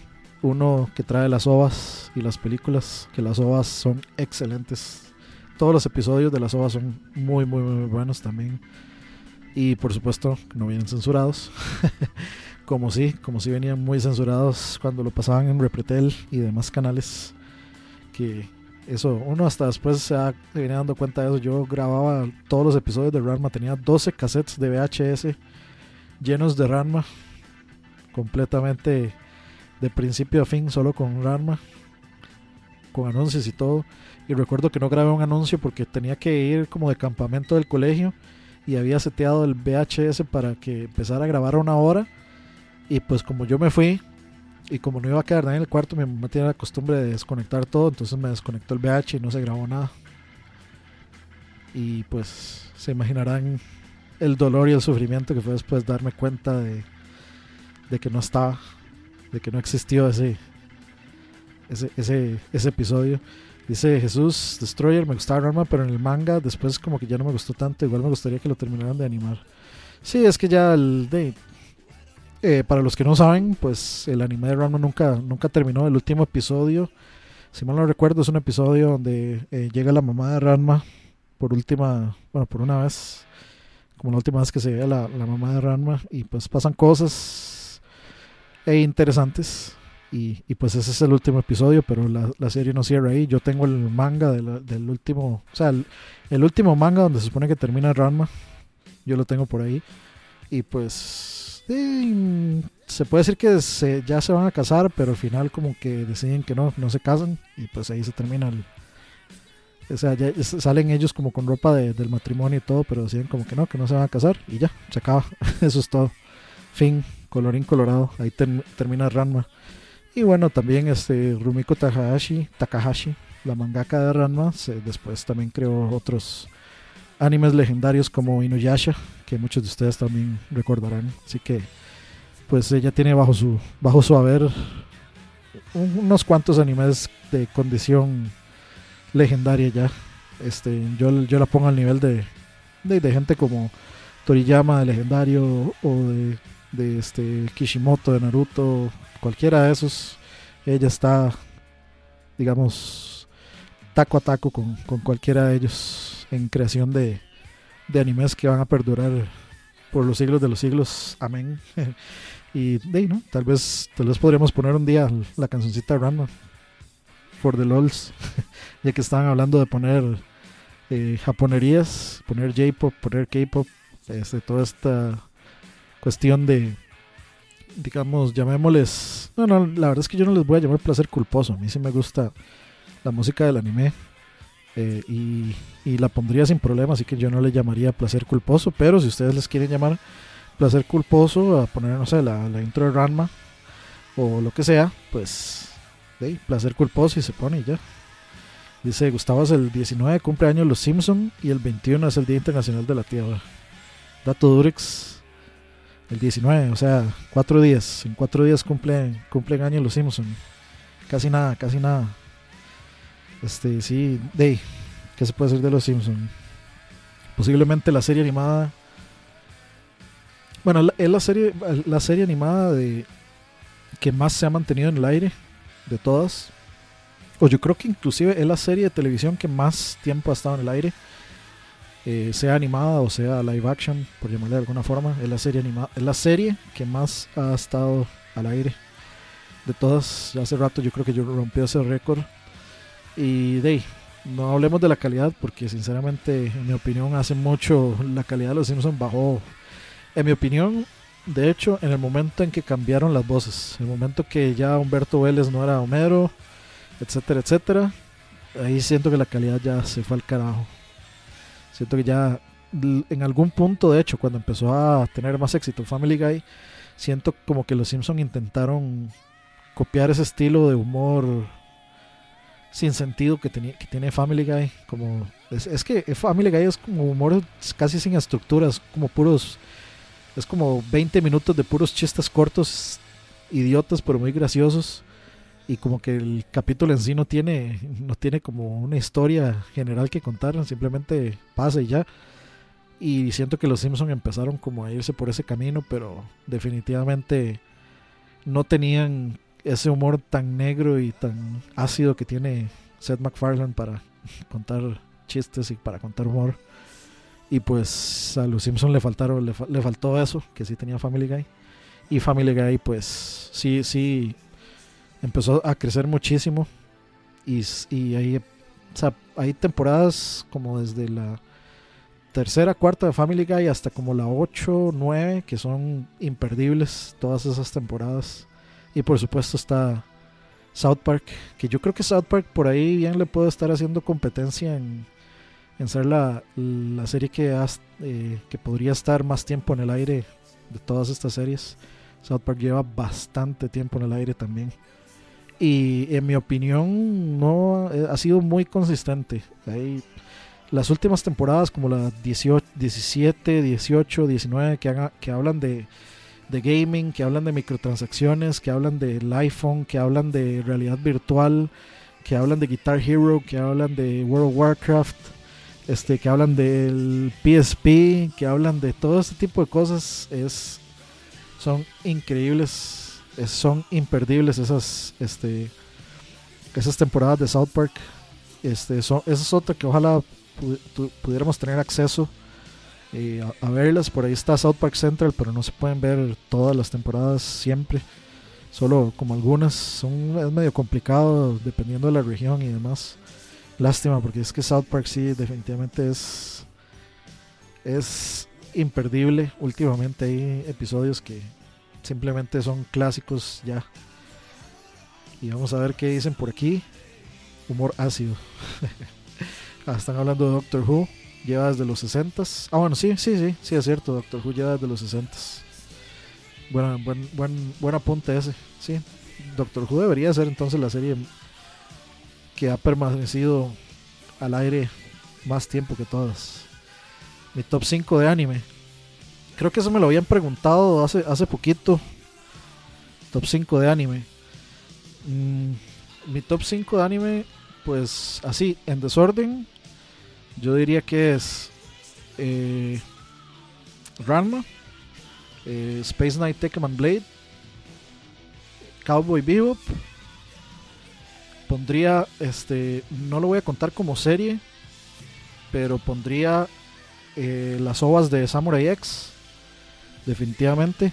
A: uno que trae las ovas y las películas. Que las ovas son excelentes. Todos los episodios de las ovas son muy, muy, muy buenos también. Y por supuesto, no vienen censurados. como si, como si venían muy censurados cuando lo pasaban en Repretel y demás canales. Que eso, uno hasta después se, viene dando cuenta de eso. Yo grababa todos los episodios de Ranma, tenía 12 cassettes de VHS llenos de Ranma, completamente de principio a fin, solo con Ranma, con anuncios y todo. Y recuerdo que no grabé un anuncio porque tenía que ir como de campamento del colegio y había seteado el VHS para que empezara a grabar a una hora. Y pues como yo me fui, y como no iba a quedar nadie en el cuarto, mi mamá tenía la costumbre de desconectar todo, entonces me desconectó el VH y no se grabó nada. Y pues se imaginarán el dolor y el sufrimiento que fue después darme cuenta de que no estaba, de que no existió ese, ese, ese, ese episodio. Dice Jesús Destroyer, me gustaba Ranma, pero en el manga después como que ya no me gustó tanto, igual me gustaría que lo terminaran de animar. Sí, es que ya el de, eh, para los que no saben, pues el anime de Ranma nunca, nunca terminó. El último episodio, si mal no recuerdo, es un episodio donde eh, llega la mamá de Ranma por última, bueno, por una vez, como la última vez que se ve a la, la mamá de Ranma, y pues pasan cosas eh, interesantes. Y, y pues ese es el último episodio, pero la, la serie no cierra ahí. Yo tengo el manga de del último, o sea, el, el último manga donde se supone que termina Ranma. Yo lo tengo por ahí. Y pues se puede decir que se- ya se van a casar, pero al final como que deciden que no, no se casan. Y pues ahí se termina el... O sea, ya salen ellos como con ropa de- del matrimonio y todo, pero deciden como que no, que no se van a casar. Y ya, se acaba. Eso es todo. Fin, colorín colorado. Ahí term- termina Ranma. Y bueno, también este Rumiko Takahashi, Takahashi, la mangaka de Ranma, después también creó otros animes legendarios como Inuyasha, que muchos de ustedes también recordarán. Así que pues ella tiene bajo su bajo su haber un- unos cuantos animes de condición legendaria ya. Este, yo, yo la pongo al nivel de, de, de gente como Toriyama de legendario o de, de este Kishimoto de Naruto, cualquiera de esos, ella está, digamos, taco a taco con, con cualquiera de ellos en creación de, de animes que van a perdurar por los siglos de los siglos. Amén. y ahí, ¿no? Tal vez, tal vez podríamos poner un día la cancioncita Ranma. For the LOLs. ya que estaban hablando de poner eh, japonerías, poner J-pop, poner K-pop, este, toda esta cuestión de, digamos, llamémosles. No, no, la verdad es que yo no les voy a llamar placer culposo. A mí sí me gusta la música del anime. eh, y, y la pondría sin problema, así que yo no le llamaría placer culposo. Pero si ustedes les quieren llamar placer culposo, a poner, no sé, la, la intro de Ranma o lo que sea, pues, ahí, placer culposo y se pone y ya. Dice Gustavo es el 19 cumpleaños Los Simpson y el 21 es el Día Internacional de la Tierra. Dato Durex, el 19, o sea, cuatro días. En cuatro días cumplen, cumplen años Los Simpson. Casi nada, casi nada. Este, sí, de, ¿qué se puede decir de Los Simpson? Posiblemente la serie animada. Bueno, es la serie, la serie animada de que más se ha mantenido en el aire de todas. O yo creo que inclusive es la serie de televisión que más tiempo ha estado en el aire. Eh, sea animada o sea live action, por llamarle de alguna forma. Es la serie animada, es la serie que más ha estado al aire. De todas, ya hace rato yo creo que yo rompí ese récord. Y de ahí, no hablemos de la calidad porque sinceramente en mi opinión hace mucho la calidad de los Simpsons bajó. En mi opinión, de hecho, en el momento en que cambiaron las voces, el momento que ya Humberto Vélez no era Homero, etcétera, etcétera, ahí siento que la calidad ya se fue al carajo. Siento que ya en algún punto, de hecho, cuando empezó a tener más éxito Family Guy, siento como que los Simpsons intentaron copiar ese estilo de humor sin sentido que, tenía, que tiene Family Guy. Como, es, es que Family Guy es como humor casi sin estructuras, como puros. Es como 20 minutos de puros chistes cortos, idiotas, pero muy graciosos. Y como que el capítulo en sí no tiene, no tiene como una historia general que contar, simplemente pasa y ya. Y siento que los Simpsons empezaron como a irse por ese camino, pero definitivamente no tenían ese humor tan negro y tan ácido que tiene Seth MacFarlane para contar chistes y para contar humor. Y pues a los Simpsons le faltaron, le, le faltó eso, que sí tenía Family Guy. Y Family Guy, pues sí, sí empezó a crecer muchísimo. Y, y ahí, o sea, hay temporadas como desde la tercera, cuarta de Family Guy hasta como la 8, 9, que son imperdibles todas esas temporadas. Y por supuesto está South Park, que yo creo que South Park por ahí bien le puede estar haciendo competencia en, en ser la, la serie que, eh, que podría estar más tiempo en el aire de todas estas series. South Park lleva bastante tiempo en el aire también. Y en mi opinión no eh, ha sido muy consistente. Las últimas temporadas como la 18, 17, 18, 19 que, haga- que hablan de, de gaming, que hablan de microtransacciones, que hablan del iPhone, que hablan de realidad virtual, que hablan de Guitar Hero, que hablan de World of Warcraft, este, que hablan del PSP, que hablan de todo este tipo de cosas, es, son increíbles, son imperdibles esas, este, esas temporadas de South Park. Este, son, esa es otra que ojalá pudiéramos tener acceso eh, a, a verlas. Por ahí está South Park Central, pero no se pueden ver todas las temporadas siempre. Solo como algunas. Son, es medio complicado dependiendo de la región y demás. Lástima, porque es que South Park sí definitivamente es, es imperdible. Últimamente hay episodios que simplemente son clásicos ya. Y vamos a ver qué dicen por aquí. Humor ácido. Ah, están hablando de Doctor Who. Lleva desde los 60s. Ah, bueno, sí, sí, sí, sí, es cierto. Doctor Who lleva desde los 60s. Buena, buen, buen, buen apunte ese. Sí, Doctor Who debería ser entonces la serie que ha permanecido al aire más tiempo que todas. Mi top 5 de anime. Creo que eso me lo habían preguntado hace, hace poquito. Top 5 de anime. Mm, mi top 5 de anime, pues así, en desorden. Yo diría que es eh, Ranma, eh, Space Knight Tekken Blade, Cowboy Bebop. Pondría, este, no lo voy a contar como serie, pero pondría eh, las ovas de Samurai X, definitivamente.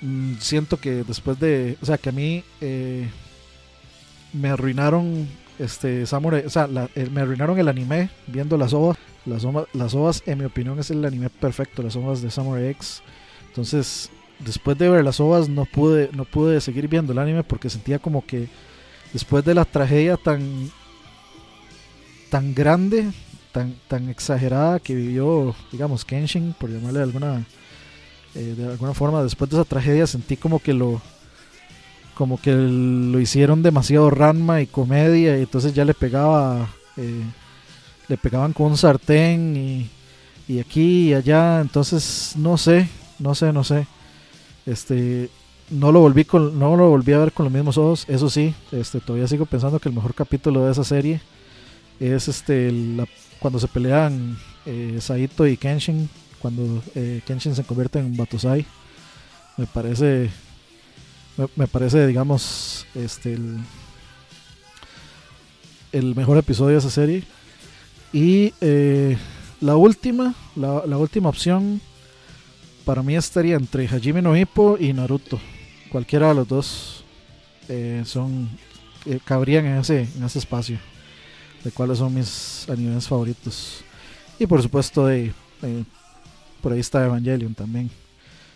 A: Mm, siento que después de, o sea, que a mí eh, me arruinaron este Samurai, o sea, el- me arruinaron el anime viendo las ovas. Las, ova- las ovas, en mi opinión, es el anime perfecto, las ovas de Samurai X. Entonces, después de ver las ovas, no pude, no pude seguir viendo el anime porque sentía como que después de la tragedia tan, tan grande, tan, tan exagerada que vivió, digamos, Kenshin, por llamarle de alguna, eh, de alguna forma, después de esa tragedia sentí como que lo, como que lo hicieron demasiado ranma y comedia y entonces ya le pegaba eh, le pegaban con un sartén y, y aquí y allá entonces no sé no sé no sé. Este no lo volví con, no lo volví a ver con los mismos ojos eso sí este todavía sigo pensando que el mejor capítulo de esa serie es este la- cuando se pelean eh, Saito y Kenshin cuando eh, Kenshin se convierte en Batosai me parece me, parece digamos este el, mejor episodio de esa serie. Y eh, la última la, última opción para mí estaría entre Hajime no Ippo y Naruto. Cualquiera de los dos son cabrían en ese en ese espacio de cuáles son mis animes favoritos y por supuesto de por ahí está Evangelion también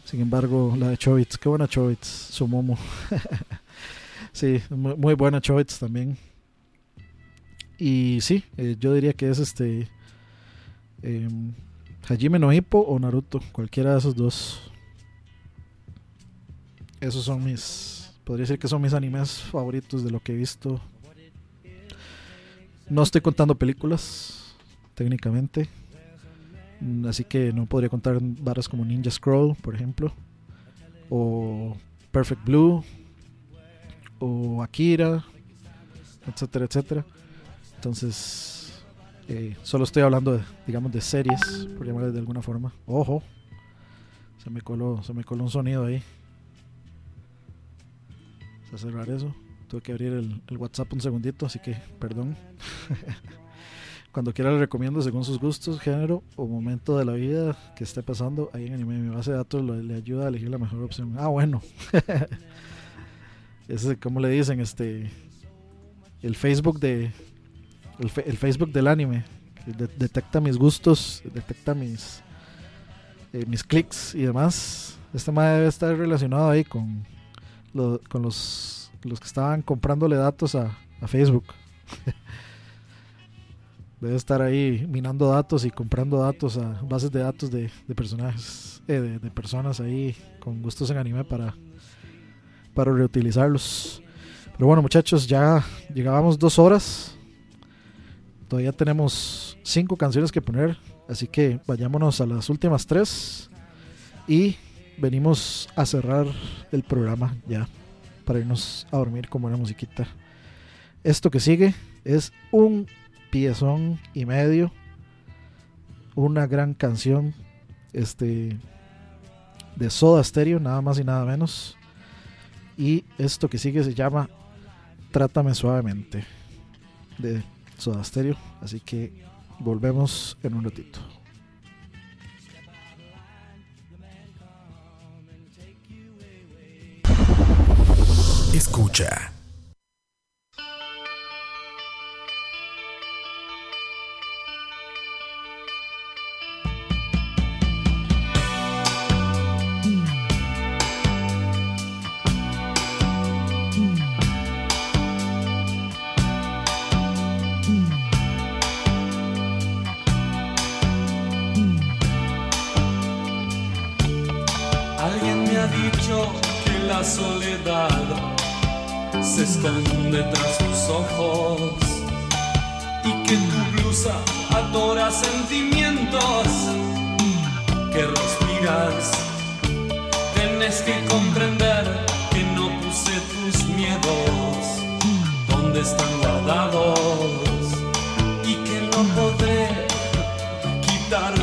A: sin embargo, la de Chobits, qué buena Chobits, Sumomo. sí, muy, buena Chobits también. Y sí, eh, yo diría que es este eh, Hajime no Ippo o Naruto, cualquiera de esos dos. Esos son mis, podría decir que son mis animes favoritos de lo que he visto. No estoy contando películas, técnicamente. Mm, Así que no podría contar barras como Ninja Scroll, por ejemplo, o Perfect Blue, o Akira, etcétera, etcétera. Entonces, eh, solo estoy hablando, de, digamos, de series, por llamarles de alguna forma. Ojo, se me coló, se me coló un sonido ahí. A cerrar eso. Tuve que abrir el, WhatsApp un segundito, así que perdón. Cuando quiera le recomiendo según sus gustos, género o momento de la vida que esté pasando. Ahí en anime, mi base de datos le ayuda a elegir la mejor opción. Ah, bueno. Ese, ¿cómo le dicen? Este. El Facebook de. El, Facebook del anime. de- detecta mis gustos, detecta mis. eh, mis clics y demás. Este madre debe estar relacionado ahí con. con los. Los que estaban comprándole datos a, a Facebook. Debe estar ahí minando datos y comprando datos a bases de datos de, de personajes, eh, de, de personas ahí con gustos en anime para, para reutilizarlos. Pero bueno, muchachos, ya llegábamos dos horas. Todavía tenemos cinco canciones que poner, así que vayámonos a las últimas tres y venimos a cerrar el programa ya para irnos a dormir con buena musiquita. Esto que sigue es un piezón y medio. Una gran canción. Este. De Soda Stereo, nada más y nada menos. Y esto que sigue se llama Trátame suavemente. De Soda Stereo. Así que volvemos en un ratito.
C: Escucha.
F: Esconde tras tus ojos y que tu blusa adora sentimientos que respiras. Tienes que comprender que no puse tus miedos donde están guardados y que no podré quitártelos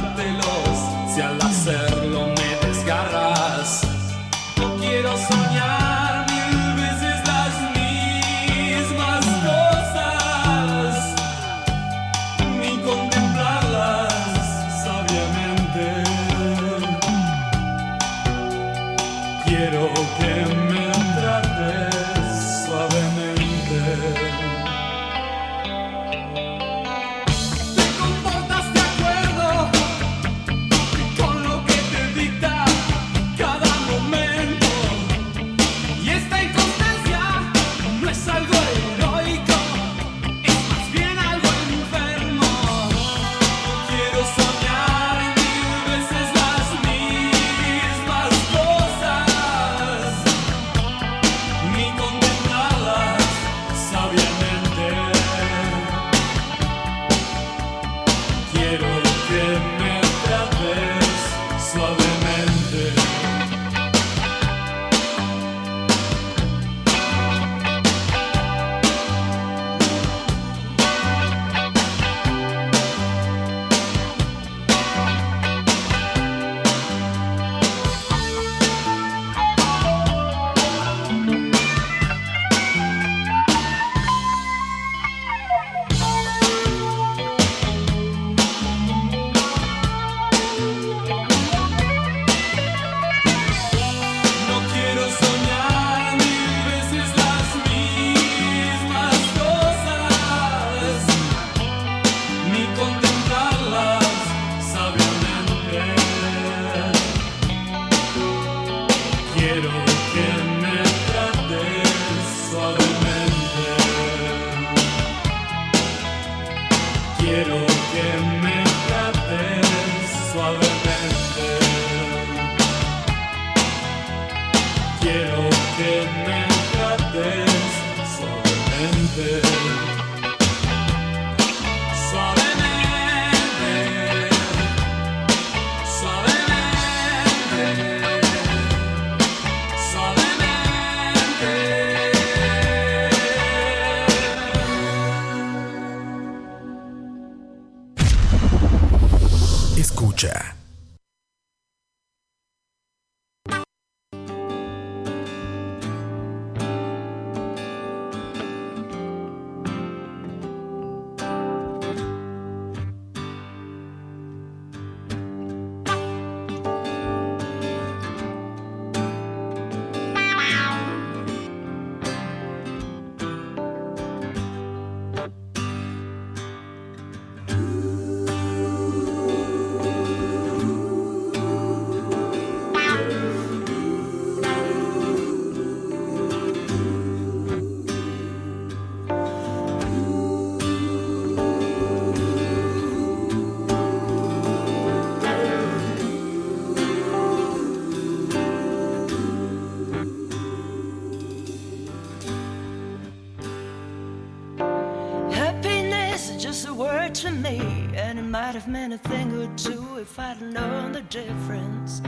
G: if I'd known the difference.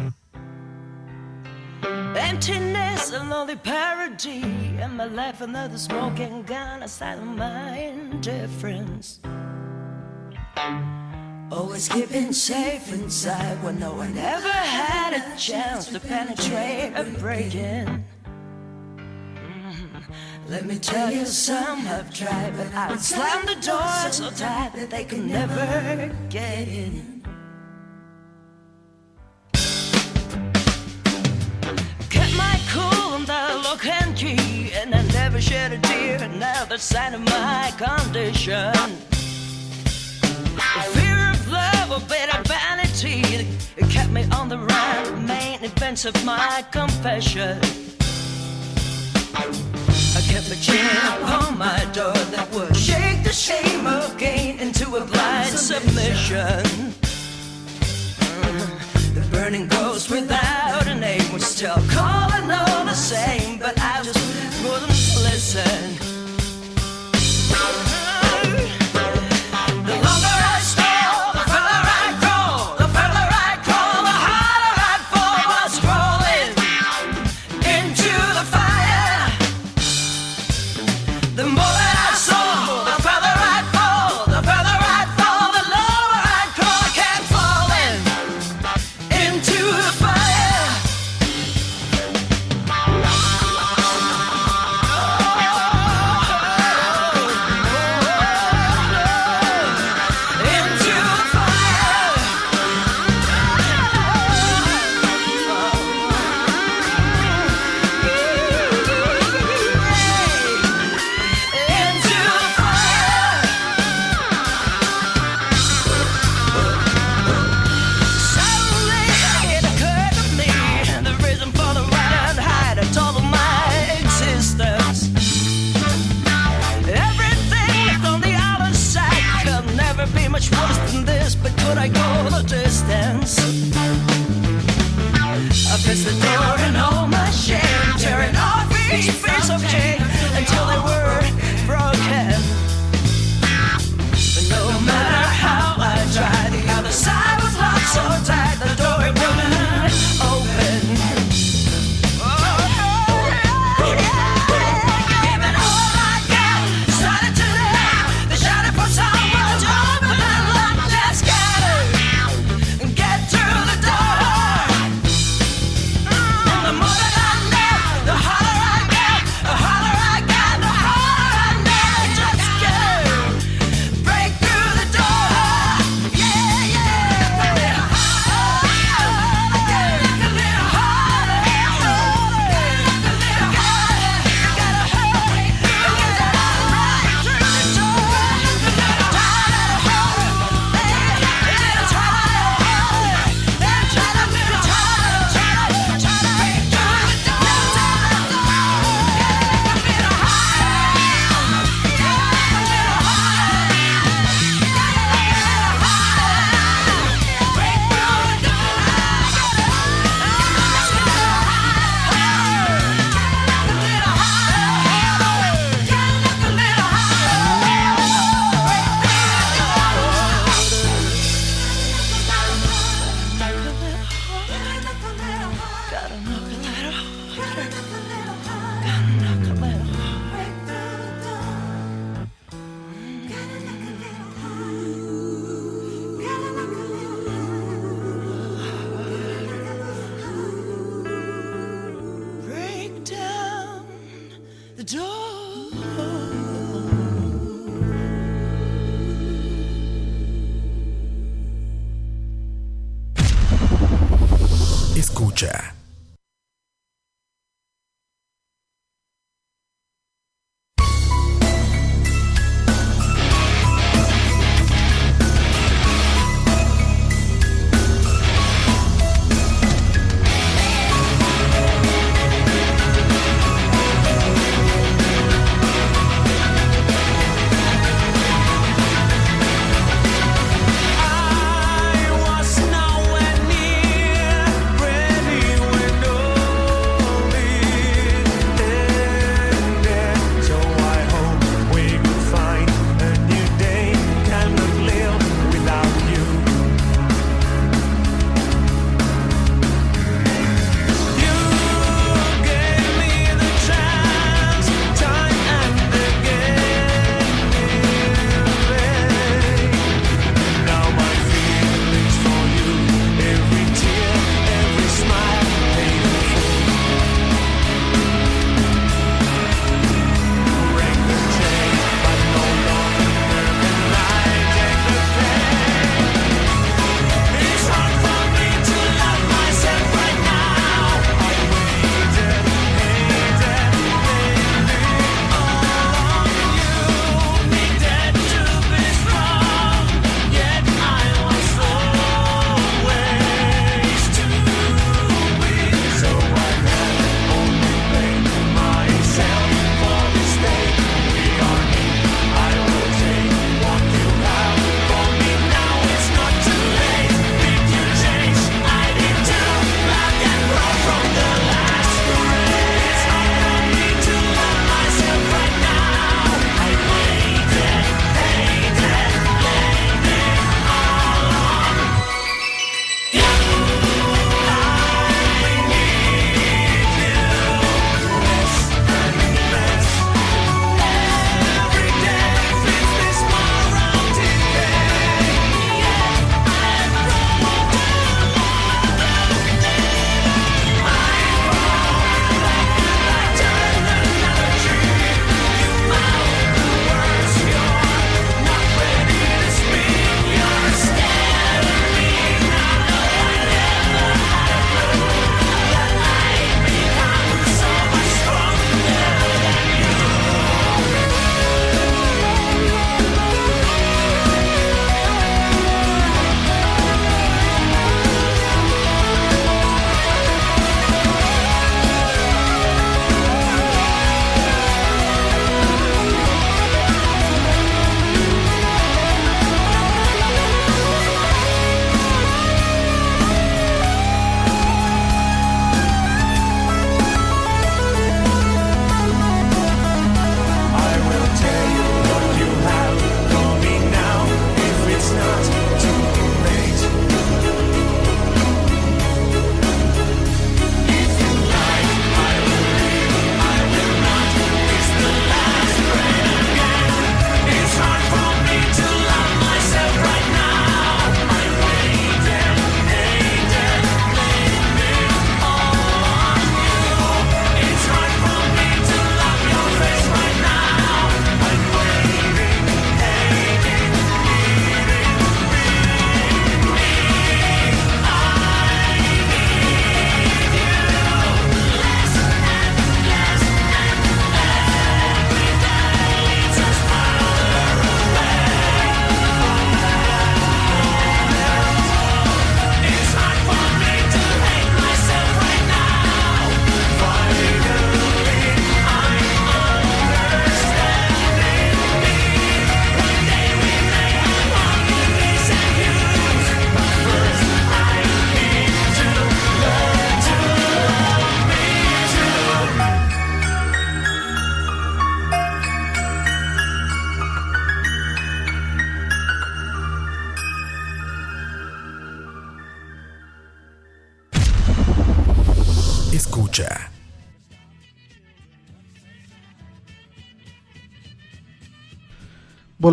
G: Emptiness, a lonely parody, and my life another smoking gun, a sign of my indifference. Always keeping safe inside when no one ever had a chance to penetrate and break in. Mm-hmm. Let me tell you, some have tried, but I would slam the door so tight that they could never get in. The look and key, and I never shed a tear. Now the sign of my condition. The fear of love or bitter vanity, it kept me on the run. Main events of my confession. I kept a chain upon my door that would shake the shame of gain into a blind submission. Mm, burning ghost without a name was still calling all the same, but I just wouldn't listen.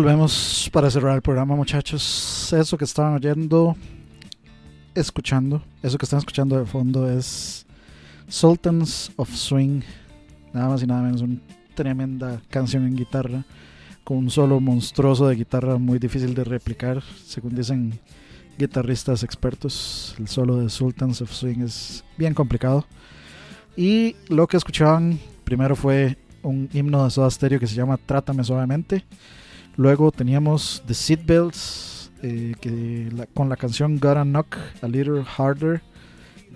A: vemos para cerrar el programa, muchachos. Eso que estaban oyendo, escuchando, eso que están escuchando de fondo es Sultans of Swing. Nada más y nada menos, una tremenda canción en guitarra, con un solo monstruoso de guitarra muy difícil de replicar, según dicen guitarristas expertos. El solo de Sultans of Swing es bien complicado. Y lo que escuchaban primero fue un himno de Soda Stereo que se llama Trátame Suavemente. Luego teníamos The Seatbelts eh, con la canción Gotta Knock a Little Harder.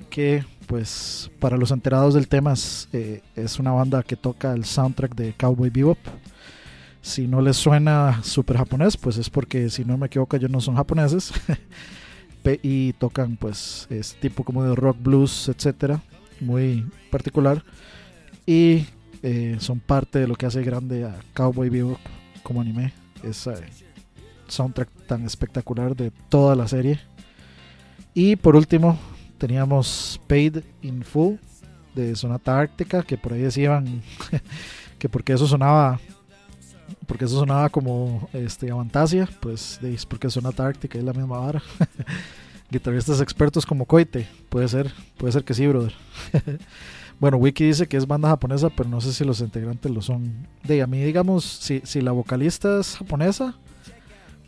A: Que, pues, para los enterados del tema, es, eh, es una banda que toca el soundtrack de Cowboy Bebop. Si no les suena súper japonés, pues es porque, si no me equivoco, ellos no son japoneses. Y tocan, pues, es tipo como de rock, blues, etcétera, muy particular. Y eh, son parte de lo que hace grande a Cowboy Bebop como anime. Ese soundtrack tan espectacular de toda la serie. Y por último, teníamos Paid in Full de Sonata Ártica, que por ahí decían que porque eso sonaba porque eso sonaba como este Avantasia, pues es porque Sonata Ártica es la misma vara. Guitarristas expertos como Coite, puede ser, puede ser que sí, brother. bueno, Wiki dice que es banda japonesa, pero no sé si los integrantes lo son. De a mí, digamos, si, si la vocalista es japonesa,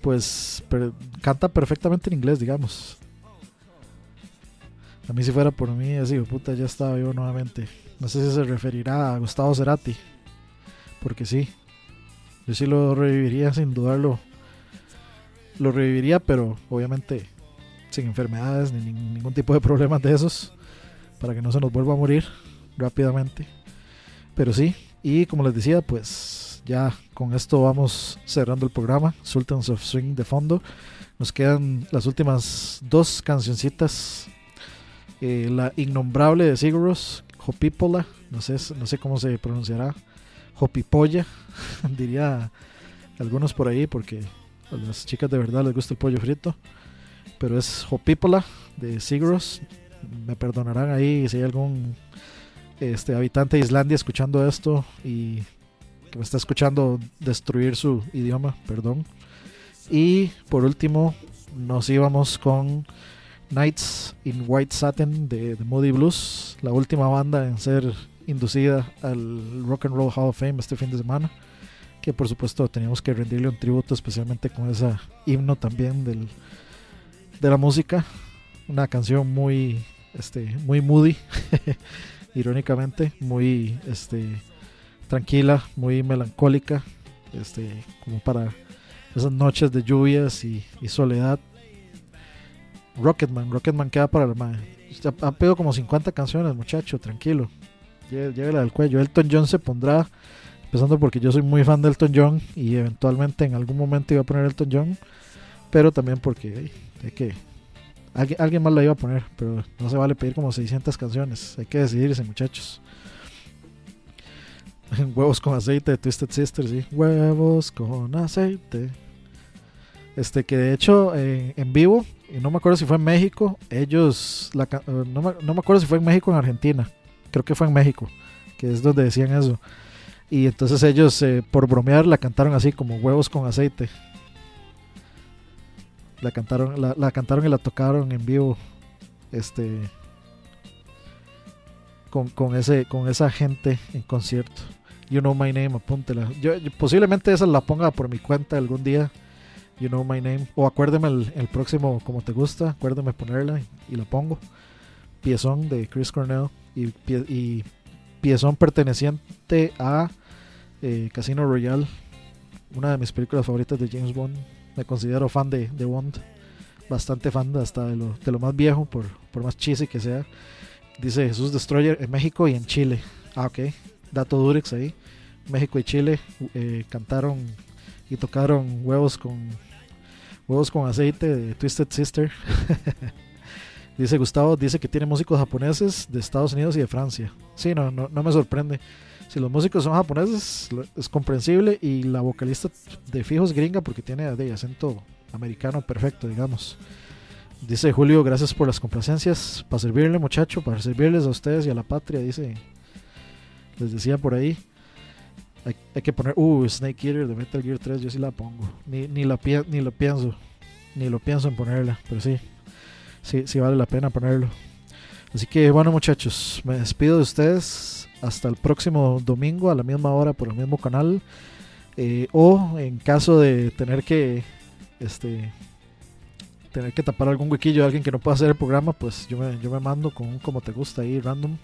A: pues per- canta perfectamente en inglés, digamos. A mí si fuera por mí, así, puta, ya estaba yo nuevamente. No sé si se referirá a Gustavo Cerati, porque sí, yo sí lo reviviría sin dudarlo. Lo reviviría, pero obviamente sin enfermedades ni nin- ningún tipo de problemas de esos. Para que no se nos vuelva a morir rápidamente. Pero sí, y como les decía, pues ya con esto vamos cerrando el programa. Sultans of Swing de fondo. Nos quedan las últimas dos cancioncitas. Eh, la innombrable de Siguros, Hopipola, no sé, no sé cómo se pronunciará. Hopipolla, diría algunos por ahí, porque a las chicas de verdad les gusta el pollo frito. Pero es Hopipola de Siguros. Me perdonarán ahí si hay algún este, habitante de Islandia escuchando esto y que me está escuchando destruir su idioma, perdón. Y por último, nos íbamos con Nights in White Satin de, de Moody Blues, la última banda en ser inducida al Rock and Roll Hall of Fame este fin de semana. Que por supuesto teníamos que rendirle un tributo, especialmente con ese himno también del, de la música. Una canción muy, este, muy moody, irónicamente, muy este, tranquila, muy melancólica, este, como para esas noches de lluvias y, soledad. Rocketman, Rocketman queda para el mae. Ya Ha pedido como 50 canciones, muchacho, tranquilo. Llévela del cuello. Elton John se pondrá, empezando porque yo soy muy fan de Elton John y eventualmente en algún momento iba a poner Elton John, pero también porque hey, hay que alguien, alguien más la iba a poner, pero no se vale pedir como 600 canciones. Hay que decidirse, muchachos. Huevos con aceite de Twisted Sister, sí. Huevos con aceite. Este que de hecho eh, en vivo, y no me acuerdo si fue en México, ellos, la eh, no, me, no me acuerdo si fue en México o en Argentina, creo que fue en México, que es donde decían eso. Y entonces ellos, eh, por bromear, la cantaron así como huevos con aceite. La cantaron, la, la cantaron y la tocaron en vivo. Este. Con, con ese, con esa gente en concierto. You know my name, apúntela. Yo, posiblemente esa la ponga por mi cuenta algún día. You know my name. O acuérdeme el, el próximo como te gusta. Acuérdeme ponerla y, y la pongo. Piezón de Chris Cornell. Y, pie- y piezón perteneciente a eh, Casino Royale. Una de mis películas favoritas de James Bond. Me considero fan de, de Bond. Bastante fan hasta de lo, de lo más viejo, por, por más cheesy que sea. Dice Jesús Destroyer en México y en Chile. Ah, ok. Dato Durex ahí. México y Chile eh, cantaron y tocaron huevos con huevos con aceite de Twisted Sister. dice Gustavo, dice que tiene músicos japoneses de Estados Unidos y de Francia. Sí, no, no, no me sorprende. Si los músicos son japoneses, es comprensible y la vocalista de fijos gringa porque tiene de acento americano perfecto, digamos. Dice Julio, gracias por las complacencias. Para servirle, muchacho, para servirles a ustedes y a la patria, dice. Les decía por ahí. Hay, que poner, uh, Snake Eater de Metal Gear 3, yo sí la pongo. Ni, ni, la, ni lo pienso. Ni lo pienso en ponerla, pero sí. Sí, sí vale la pena ponerlo. Así que bueno, muchachos, me despido de ustedes. Hasta el próximo domingo a la misma hora por el mismo canal. Eh, o en caso de tener que este tener que tapar algún huequillo de alguien que no pueda hacer el programa, pues yo me, yo me mando con un como te gusta ahí, random.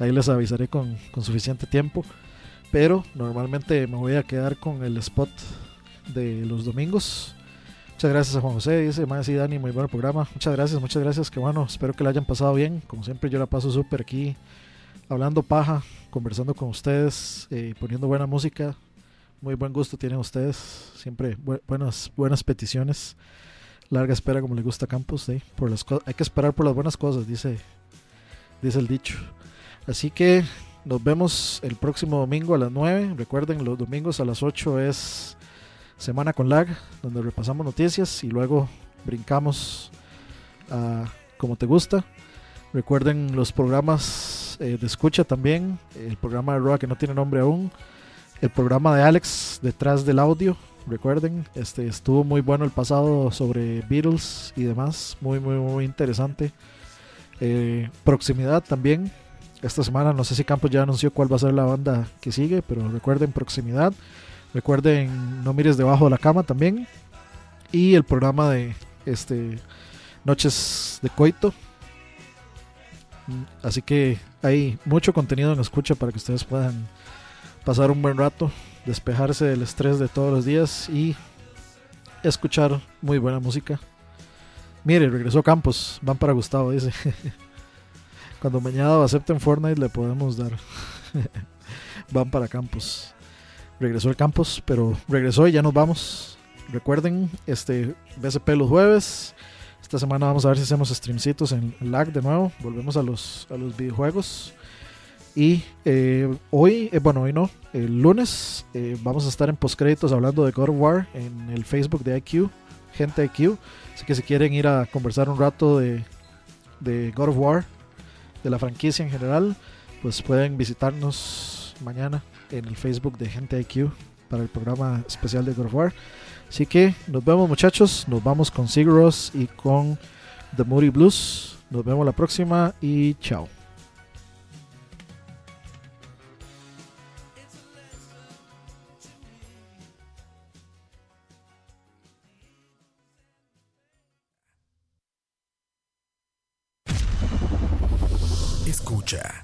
A: Ahí les avisaré con, con suficiente tiempo. Pero normalmente me voy a quedar con el spot de los domingos. Muchas gracias a Juan José, dice más sí, Dani, muy buen programa. Muchas gracias, muchas gracias. Que bueno, espero que la hayan pasado bien. Como siempre, yo la paso súper aquí, hablando paja, conversando con ustedes, eh, poniendo buena música. Muy buen gusto tienen ustedes. Siempre bu- buenas, buenas peticiones. Larga espera, como le gusta a Campos. Por las hay que esperar por las buenas cosas, dice, dice el dicho. Así que nos vemos el próximo domingo a las 9. Recuerden, los domingos a las 8 es Semana con Lag, donde repasamos noticias y luego brincamos a Como Te Gusta. Recuerden los programas eh, de escucha también. El programa de Roa que no tiene nombre aún. El programa de Alex detrás del audio. Recuerden, este estuvo muy bueno el pasado sobre Beatles y demás. Muy, muy, muy interesante. Eh, proximidad también. Esta semana no sé si Campos ya anunció cuál va a ser la banda que sigue, pero recuerden proximidad. Recuerden No mires debajo de la cama también. Y el programa de este Noches de Coito. Mm, Así que hay mucho contenido en escucha para que ustedes puedan pasar un buen rato, despejarse del estrés de todos los días y escuchar muy buena música. Mire, regresó Campos, van para Gustavo, dice. Cuando mañana acepten Fortnite le podemos dar. van para Campos. Regresó el Campos, pero regresó y ya nos vamos. Recuerden, este BSP los jueves. Esta semana vamos a ver si hacemos streamcitos en lag de nuevo. Volvemos a los, a los videojuegos. Y eh, hoy, eh, bueno, hoy no, el lunes eh, vamos a estar en postcréditos hablando de God of War en el Facebook de IQ, gente IQ. Así que si quieren ir a conversar un rato de, de God of War, de la franquicia en general, pues pueden visitarnos mañana en el Facebook de gente IQ para el programa especial de God of War. Así que nos vemos muchachos, nos vamos con Sigros y con The Moody Blues. Nos vemos la próxima y chao.
H: Escucha.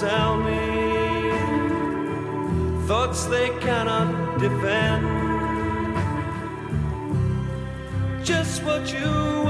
I: Tell me thoughts they cannot defend. Just what you